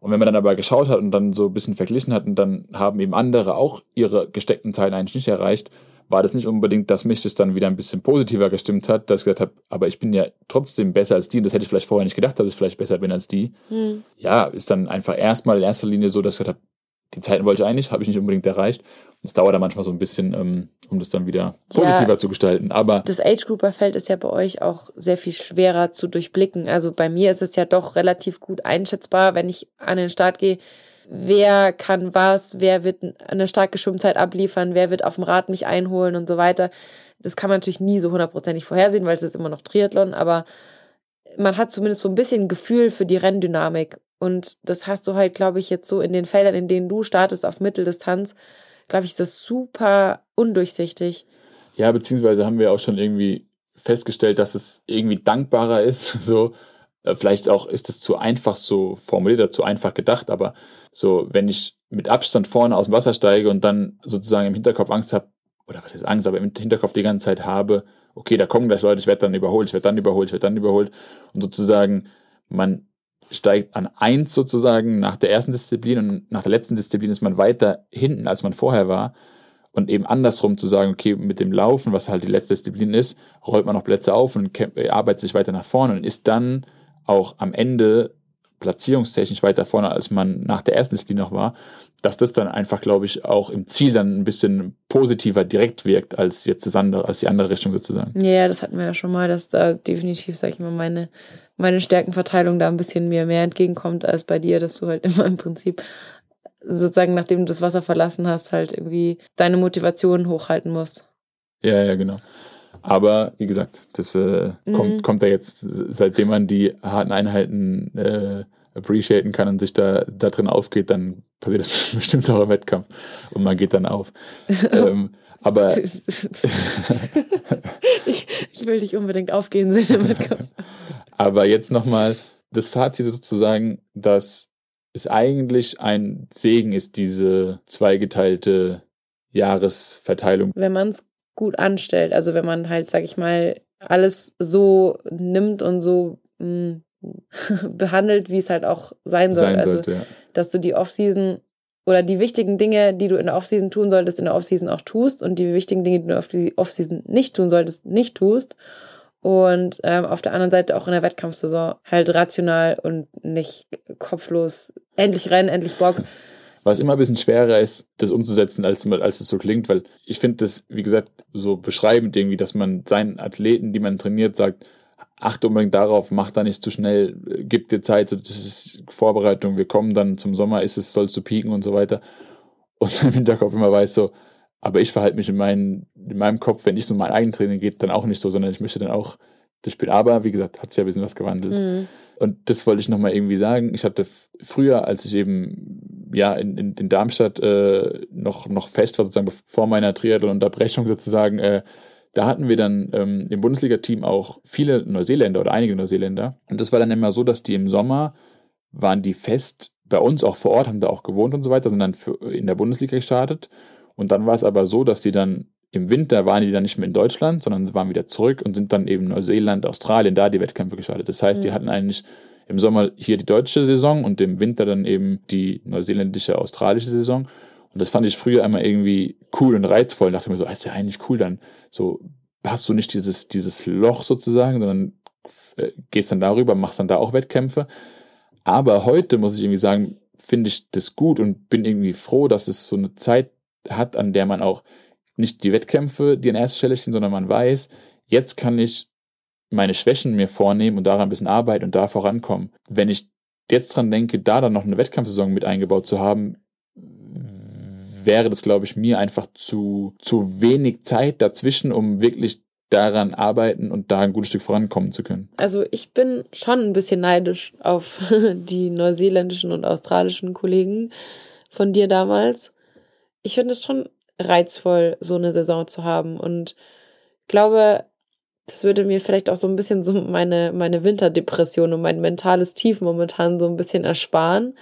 Und wenn man dann aber geschaut hat und dann so ein bisschen verglichen hat und dann haben eben andere auch ihre gesteckten Zeiten eigentlich nicht erreicht, war das nicht unbedingt, dass mich das dann wieder ein bisschen positiver gestimmt hat, dass ich gesagt habe, aber ich bin ja trotzdem besser als die und das hätte ich vielleicht vorher nicht gedacht, dass ich vielleicht besser bin als die. Hm. Ja, ist dann einfach erstmal in erster Linie so, dass ich gesagt habe, die Zeiten wollte ich eigentlich, habe ich nicht unbedingt erreicht. Es dauert dann manchmal so ein bisschen, ähm, um das dann wieder positiver Ja. zu gestalten. Aber Das Age-Grouper-Feld ist ja bei euch auch sehr viel schwerer zu durchblicken. Also bei mir ist es ja doch relativ gut einschätzbar, wenn ich an den Start gehe, wer kann was, wer wird eine starke Schwimmzeit abliefern, wer wird auf dem Rad mich einholen und so weiter. Das kann man natürlich nie so hundertprozentig vorhersehen, weil es ist immer noch Triathlon, aber man hat zumindest so ein bisschen Gefühl für die Renndynamik. Und das hast du halt, glaube ich, jetzt so in den Feldern, in denen du startest auf Mitteldistanz, glaube ich, ist das super undurchsichtig. Ja, beziehungsweise haben wir auch schon irgendwie festgestellt, dass es irgendwie dankbarer ist. So, äh, vielleicht auch ist es zu einfach so formuliert oder zu einfach gedacht, aber so, wenn ich mit Abstand vorne aus dem Wasser steige und dann sozusagen im Hinterkopf Angst habe, oder was heißt Angst, aber im Hinterkopf die ganze Zeit habe, okay, da kommen gleich Leute, ich werde dann überholt, ich werde dann überholt, ich werde dann überholt. Und sozusagen, man steigt an eins sozusagen nach der ersten Disziplin und nach der letzten Disziplin ist man weiter hinten, als man vorher war. Und eben andersrum zu sagen, okay, mit dem Laufen, was halt die letzte Disziplin ist, rollt man noch Plätze auf und äh, arbeitet sich weiter nach vorne und ist dann auch am Ende platzierungstechnisch weiter vorne, als man nach der ersten Disziplin noch war, dass das dann einfach, glaube ich, auch im Ziel dann ein bisschen positiver direkt wirkt, als jetzt das andere, als die andere Richtung sozusagen. Ja, ja, das hatten wir ja schon mal, dass da definitiv, sag ich mal, meine, meine Stärkenverteilung da ein bisschen mir mehr entgegenkommt als bei dir, dass du halt immer im Prinzip sozusagen, nachdem du das Wasser verlassen hast, halt irgendwie deine Motivation hochhalten musst. Ja, ja, genau. Aber wie gesagt, das äh, Mhm. kommt, kommt da jetzt, seitdem man die harten Einheiten äh, appreciaten kann und sich da, da drin aufgeht, dann passiert das bestimmt auch im Wettkampf und man geht dann auf. ähm, aber ich, ich will dich unbedingt aufgehen sehen im Wettkampf. Aber jetzt nochmal das Fazit sozusagen, dass es eigentlich ein Segen ist, diese zweigeteilte Jahresverteilung. Wenn man es gut anstellt, also wenn man halt, sag ich mal, alles so nimmt und so mh, behandelt, wie es halt auch sein soll. sein also, sollte. Ja. dass du die Offseason oder die wichtigen Dinge, die du in der Offseason tun solltest, in der Offseason auch tust und die wichtigen Dinge, die du auf die Offseason nicht tun solltest, nicht tust. Und ähm, auf der anderen Seite auch in der Wettkampfsaison halt rational und nicht kopflos. Endlich rennen, endlich Bock. Was immer ein bisschen schwerer ist, das umzusetzen, als, als es so klingt, weil ich finde das, wie gesagt, so beschreibend irgendwie, dass man seinen Athleten, die man trainiert, sagt, achte unbedingt darauf, mach da nicht zu schnell, äh, gib dir Zeit, so, das ist Vorbereitung, wir kommen dann zum Sommer, ist es, sollst du pieken und so weiter. Und dann im Hinterkopf immer weiß so, aber ich verhalte mich in, meinen, in meinem Kopf, wenn ich so mein Eigentraining geht, dann auch nicht so, sondern ich möchte dann auch das Spiel. Aber wie gesagt, hat sich ja ein bisschen was gewandelt. Mhm. Und das wollte ich nochmal irgendwie sagen. Ich hatte früher, als ich eben ja in, in, in Darmstadt äh, noch, noch fest war, sozusagen vor meiner Triathlon-Unterbrechung sozusagen, äh, da hatten wir dann ähm, im Bundesliga-Team auch viele Neuseeländer oder einige Neuseeländer. Und das war dann immer so, dass die im Sommer waren die fest bei uns auch vor Ort, haben da auch gewohnt und so weiter, sind dann für, in der Bundesliga gestartet. Und dann war es aber so, dass die dann im Winter waren die dann nicht mehr in Deutschland, sondern waren wieder zurück und sind dann eben Neuseeland, Australien, da die Wettkämpfe gestartet. Das heißt, die Mhm. hatten eigentlich im Sommer hier die deutsche Saison und im Winter dann eben die neuseeländische, australische Saison. Und das fand ich früher immer irgendwie cool und reizvoll. Und dachte mir so, ah, ist ja eigentlich cool, dann so hast du nicht dieses, dieses Loch sozusagen, sondern äh, gehst dann darüber, machst dann da auch Wettkämpfe. Aber heute muss ich irgendwie sagen, finde ich das gut und bin irgendwie froh, dass es so eine Zeit hat, an der man auch nicht die Wettkämpfe, die an erster Stelle stehen, sondern man weiß, jetzt kann ich meine Schwächen mir vornehmen und daran ein bisschen arbeiten und da vorankommen. Wenn ich jetzt dran denke, da dann noch eine Wettkampfsaison mit eingebaut zu haben, wäre das, glaube ich, mir einfach zu, zu wenig Zeit dazwischen, um wirklich daran arbeiten und da ein gutes Stück vorankommen zu können. Also ich bin schon ein bisschen neidisch auf die neuseeländischen und australischen Kollegen von dir damals. Ich finde es schon reizvoll, so eine Saison zu haben und glaube, das würde mir vielleicht auch so ein bisschen so meine, meine Winterdepression und mein mentales Tief momentan so ein bisschen ersparen,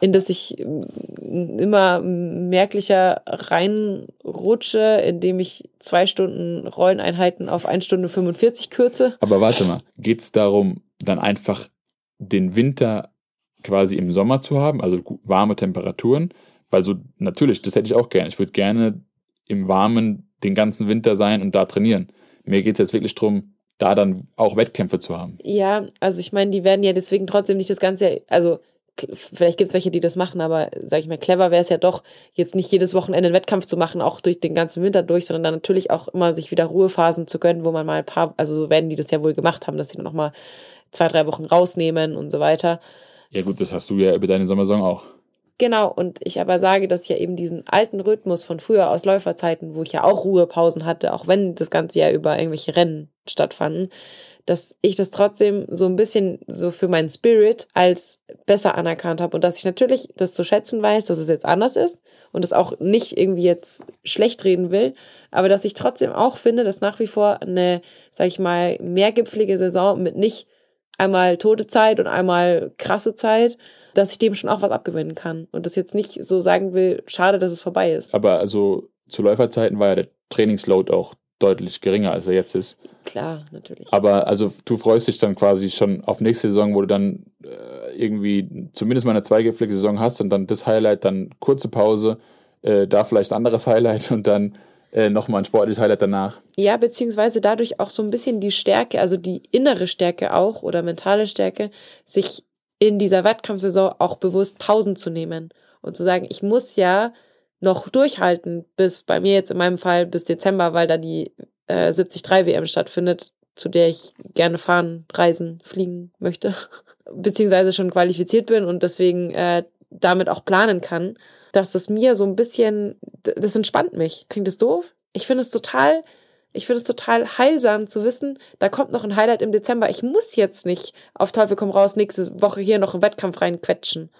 in das ich mm, immer merklicher reinrutsche, indem ich zwei Stunden Rolleneinheiten auf 1 Stunde 45 kürze. Aber warte mal, geht es darum, dann einfach den Winter quasi im Sommer zu haben, also warme Temperaturen? Weil so, natürlich, das hätte ich auch gerne. Ich würde gerne im Warmen den ganzen Winter sein und da trainieren. Mir geht es jetzt wirklich darum, da dann auch Wettkämpfe zu haben. Ja, also ich meine, die werden ja deswegen trotzdem nicht das ganze, Jahr- also vielleicht gibt es welche, die das machen, aber sag ich mal, clever wäre es ja doch, jetzt nicht jedes Wochenende einen Wettkampf zu machen, auch durch den ganzen Winter durch, sondern dann natürlich auch immer sich wieder Ruhephasen zu gönnen, wo man mal ein paar, also so werden die das ja wohl gemacht haben, dass sie dann nochmal zwei, drei Wochen rausnehmen und so weiter. Ja gut, das hast du ja über deine Sommersaison auch. Genau, und ich aber sage, dass ich ja eben diesen alten Rhythmus von früher aus Läuferzeiten, wo ich ja auch Ruhepausen hatte, auch wenn das ganze Jahr über irgendwelche Rennen stattfanden, dass ich das trotzdem so ein bisschen so für meinen Spirit als besser anerkannt habe und dass ich natürlich das zu schätzen weiß, dass es jetzt anders ist und es auch nicht irgendwie jetzt schlecht reden will, aber dass ich trotzdem auch finde, dass nach wie vor eine, sag ich mal, mehrgipfelige Saison mit nicht einmal tote Zeit und einmal krasse Zeit, dass ich dem schon auch was abgewinnen kann und das jetzt nicht so sagen will, schade, dass es vorbei ist. Aber also zu Läuferzeiten war ja der Trainingsload auch deutlich geringer, als er jetzt ist. Klar, natürlich. Aber also du freust dich dann quasi schon auf nächste Saison, wo du dann äh, irgendwie zumindest mal eine zweigipfelige Saison hast und dann das Highlight, dann kurze Pause, äh, da vielleicht ein anderes Highlight und dann äh, nochmal ein sportliches Highlight danach. Ja, beziehungsweise dadurch auch so ein bisschen die Stärke, also die innere Stärke auch oder mentale Stärke, sich in dieser Wettkampfsaison auch bewusst Pausen zu nehmen und zu sagen, ich muss ja noch durchhalten bis bei mir jetzt in meinem Fall bis Dezember, weil da die äh, 73 WM stattfindet, zu der ich gerne fahren, reisen, fliegen möchte, beziehungsweise schon qualifiziert bin und deswegen äh, damit auch planen kann, dass das mir so ein bisschen, das entspannt mich. Klingt das doof? Ich finde es total, Ich finde es total heilsam zu wissen, da kommt noch ein Highlight im Dezember. Ich muss jetzt nicht auf Teufel komm raus nächste Woche hier noch einen Wettkampf reinquetschen.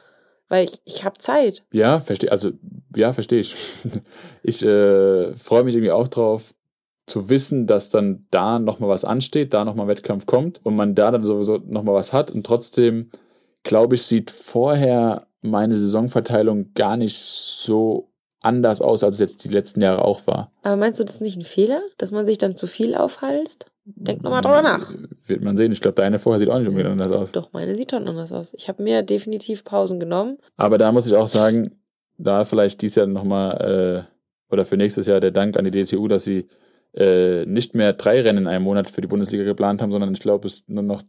Weil ich, ich habe Zeit. Ja, verstehe. Also, ja, verstehe ich. Ich äh, freue mich irgendwie auch drauf, zu wissen, dass dann da nochmal was ansteht, da nochmal ein Wettkampf kommt und man da dann sowieso nochmal was hat. Und trotzdem, glaube ich, sieht vorher meine Saisonverteilung gar nicht so anders aus, als es jetzt die letzten Jahre auch war. Aber meinst du das nicht ein Fehler, dass man sich dann zu viel aufhalst? Denk nochmal drüber nach. Wird man sehen. Ich glaube, deine vorher sieht auch nicht unbedingt anders aus. Doch, meine sieht schon anders aus. Ich habe mir definitiv Pausen genommen. Aber da muss ich auch sagen, da vielleicht dieses Jahr nochmal, äh, oder für nächstes Jahr der Dank an die DTU, dass sie äh, nicht mehr drei Rennen in einem Monat für die Bundesliga geplant haben, sondern ich glaube, es nur noch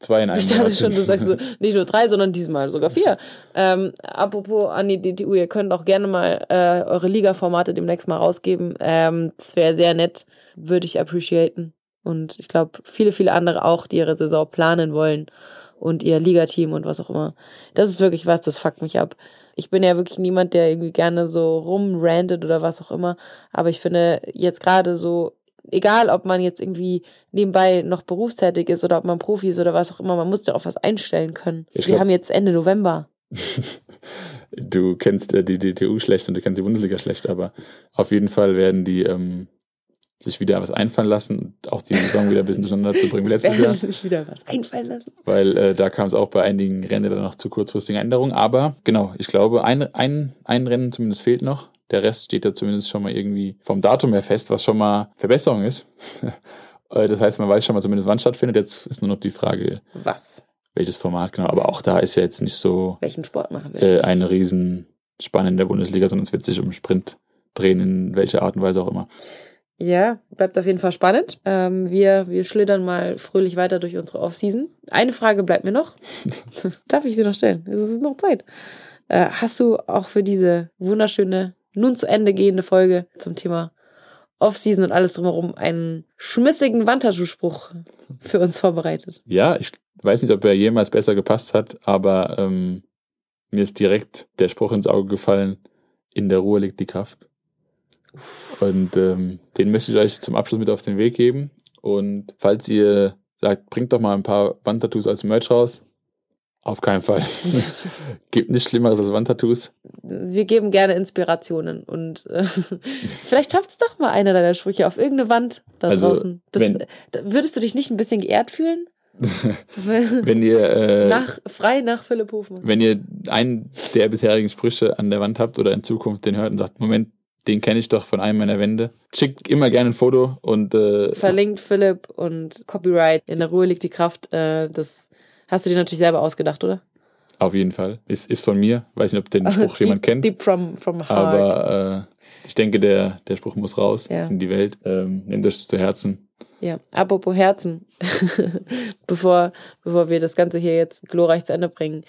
zwei in einem Ich Monat dachte schon, du sagst so, nicht nur drei, sondern diesmal sogar vier. Ähm, apropos an die DTU, ihr könnt auch gerne mal äh, eure Liga-Formate demnächst mal rausgeben. Ähm, das wäre sehr nett, würde ich appreciaten. Und ich glaube, viele, viele andere auch, die ihre Saison planen wollen und ihr Ligateam und was auch immer. Das ist wirklich was, das fuckt mich ab. Ich bin ja wirklich niemand, der irgendwie gerne so rumrantet oder was auch immer. Aber ich finde jetzt gerade so, egal ob man jetzt irgendwie nebenbei noch berufstätig ist oder ob man Profi ist oder was auch immer, man muss ja auf was einstellen können. Ich Wir haben jetzt Ende November. du kennst äh, die DTU schlecht und du kennst die Bundesliga schlecht, aber auf jeden Fall werden die ähm, sich wieder was einfallen lassen und auch die Saison wieder ein bisschen durcheinander zu bringen letztes Jahr. Sich wieder was einfallen lassen. weil äh, da kam es auch bei einigen Rennen dann noch zu kurzfristigen Änderungen. Aber genau, ich glaube, ein, ein, ein Rennen zumindest fehlt noch. Der Rest steht da zumindest schon mal irgendwie vom Datum her fest, was schon mal Verbesserung ist. Äh, das heißt, man weiß schon mal zumindest, wann stattfindet. Jetzt ist nur noch die Frage, Was? welches Format genau. Aber auch da ist ja jetzt nicht so Welchen Sport machen wir? äh, eine Riesenspanne in der Bundesliga, sondern es wird sich um Sprint drehen, in welcher Art und Weise auch immer. Ja, bleibt auf jeden Fall spannend. Ähm, wir, wir schlittern mal fröhlich weiter durch unsere Offseason. Eine Frage bleibt mir noch. Darf ich sie noch stellen? Es ist noch Zeit. Äh, hast du auch für diese wunderschöne, nun zu Ende gehende Folge zum Thema Offseason und alles drumherum einen schmissigen Wandtattoo-Spruch für uns vorbereitet? Ja, ich weiß nicht, ob er jemals besser gepasst hat, aber ähm, mir ist direkt der Spruch ins Auge gefallen, in der Ruhe liegt die Kraft. Und ähm, den möchte ich euch zum Abschluss mit auf den Weg geben. Und falls ihr sagt, bringt doch mal ein paar Wandtattoos als Merch raus, auf keinen Fall. Gibt nichts Schlimmeres als Wandtattoos. Wir geben gerne Inspirationen und äh, vielleicht schafft es doch mal einer deiner Sprüche auf irgendeine Wand da Also, draußen. Das, wenn- würdest du dich nicht ein bisschen geehrt fühlen? wenn ihr äh, nach, frei nach Philipp Hofmann. wenn ihr einen der bisherigen Sprüche an der Wand habt oder in Zukunft den hört und sagt, Moment, den kenne ich doch von einem meiner Wände, schickt immer gerne ein Foto und äh, Verlinkt Philipp und Copyright. In der Ruhe liegt die Kraft. Äh, das hast du dir natürlich selber ausgedacht, oder? auf jeden Fall. Ist, ist von mir. Weiß nicht, ob den Spruch jemand kennt, Deep from, from heart. aber äh, ich denke, der, der Spruch muss raus Ja. in die Welt. Ähm, nehmt euch das zu Herzen. Ja, apropos Herzen, bevor, bevor wir das Ganze hier jetzt glorreich zu Ende bringen.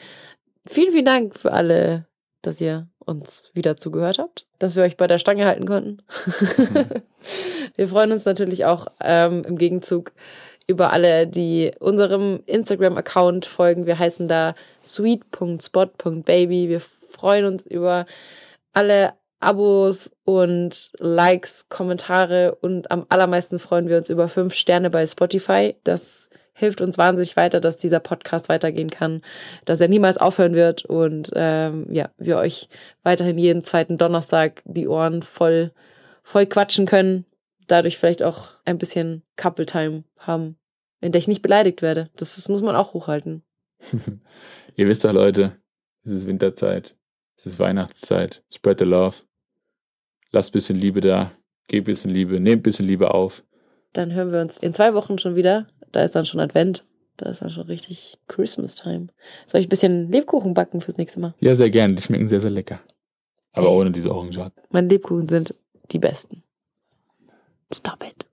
Vielen, vielen Dank für alle, dass ihr uns wieder zugehört habt, dass wir euch bei der Stange halten konnten. wir freuen uns natürlich auch ähm, im Gegenzug über alle, die unserem Instagram-Account folgen. Wir heißen da sweet.spot.baby. Wir freuen uns über alle Abos und Likes, Kommentare und am allermeisten freuen wir uns über fünf Sterne bei Spotify. Das hilft uns wahnsinnig weiter, dass dieser Podcast weitergehen kann, dass er niemals aufhören wird und ähm, ja, wir euch weiterhin jeden zweiten Donnerstag die Ohren voll, voll quatschen können. Dadurch vielleicht auch ein bisschen Couple Time haben, in der ich nicht beleidigt werde. Das, das muss man auch hochhalten. Ihr wisst doch, Leute, es ist Winterzeit, es ist Weihnachtszeit. Spread the love. Lasst ein bisschen Liebe da. Gebt ein bisschen Liebe. Nehmt ein bisschen Liebe auf. Dann hören wir uns in zwei Wochen schon wieder. Da ist dann schon Advent. Da ist dann schon richtig Christmas Time. Soll ich ein bisschen Lebkuchen backen fürs nächste Mal? Ja, sehr gerne. Die schmecken sehr, sehr lecker. Aber ohne diese Orangenschale. Meine Lebkuchen sind die besten. Stop it.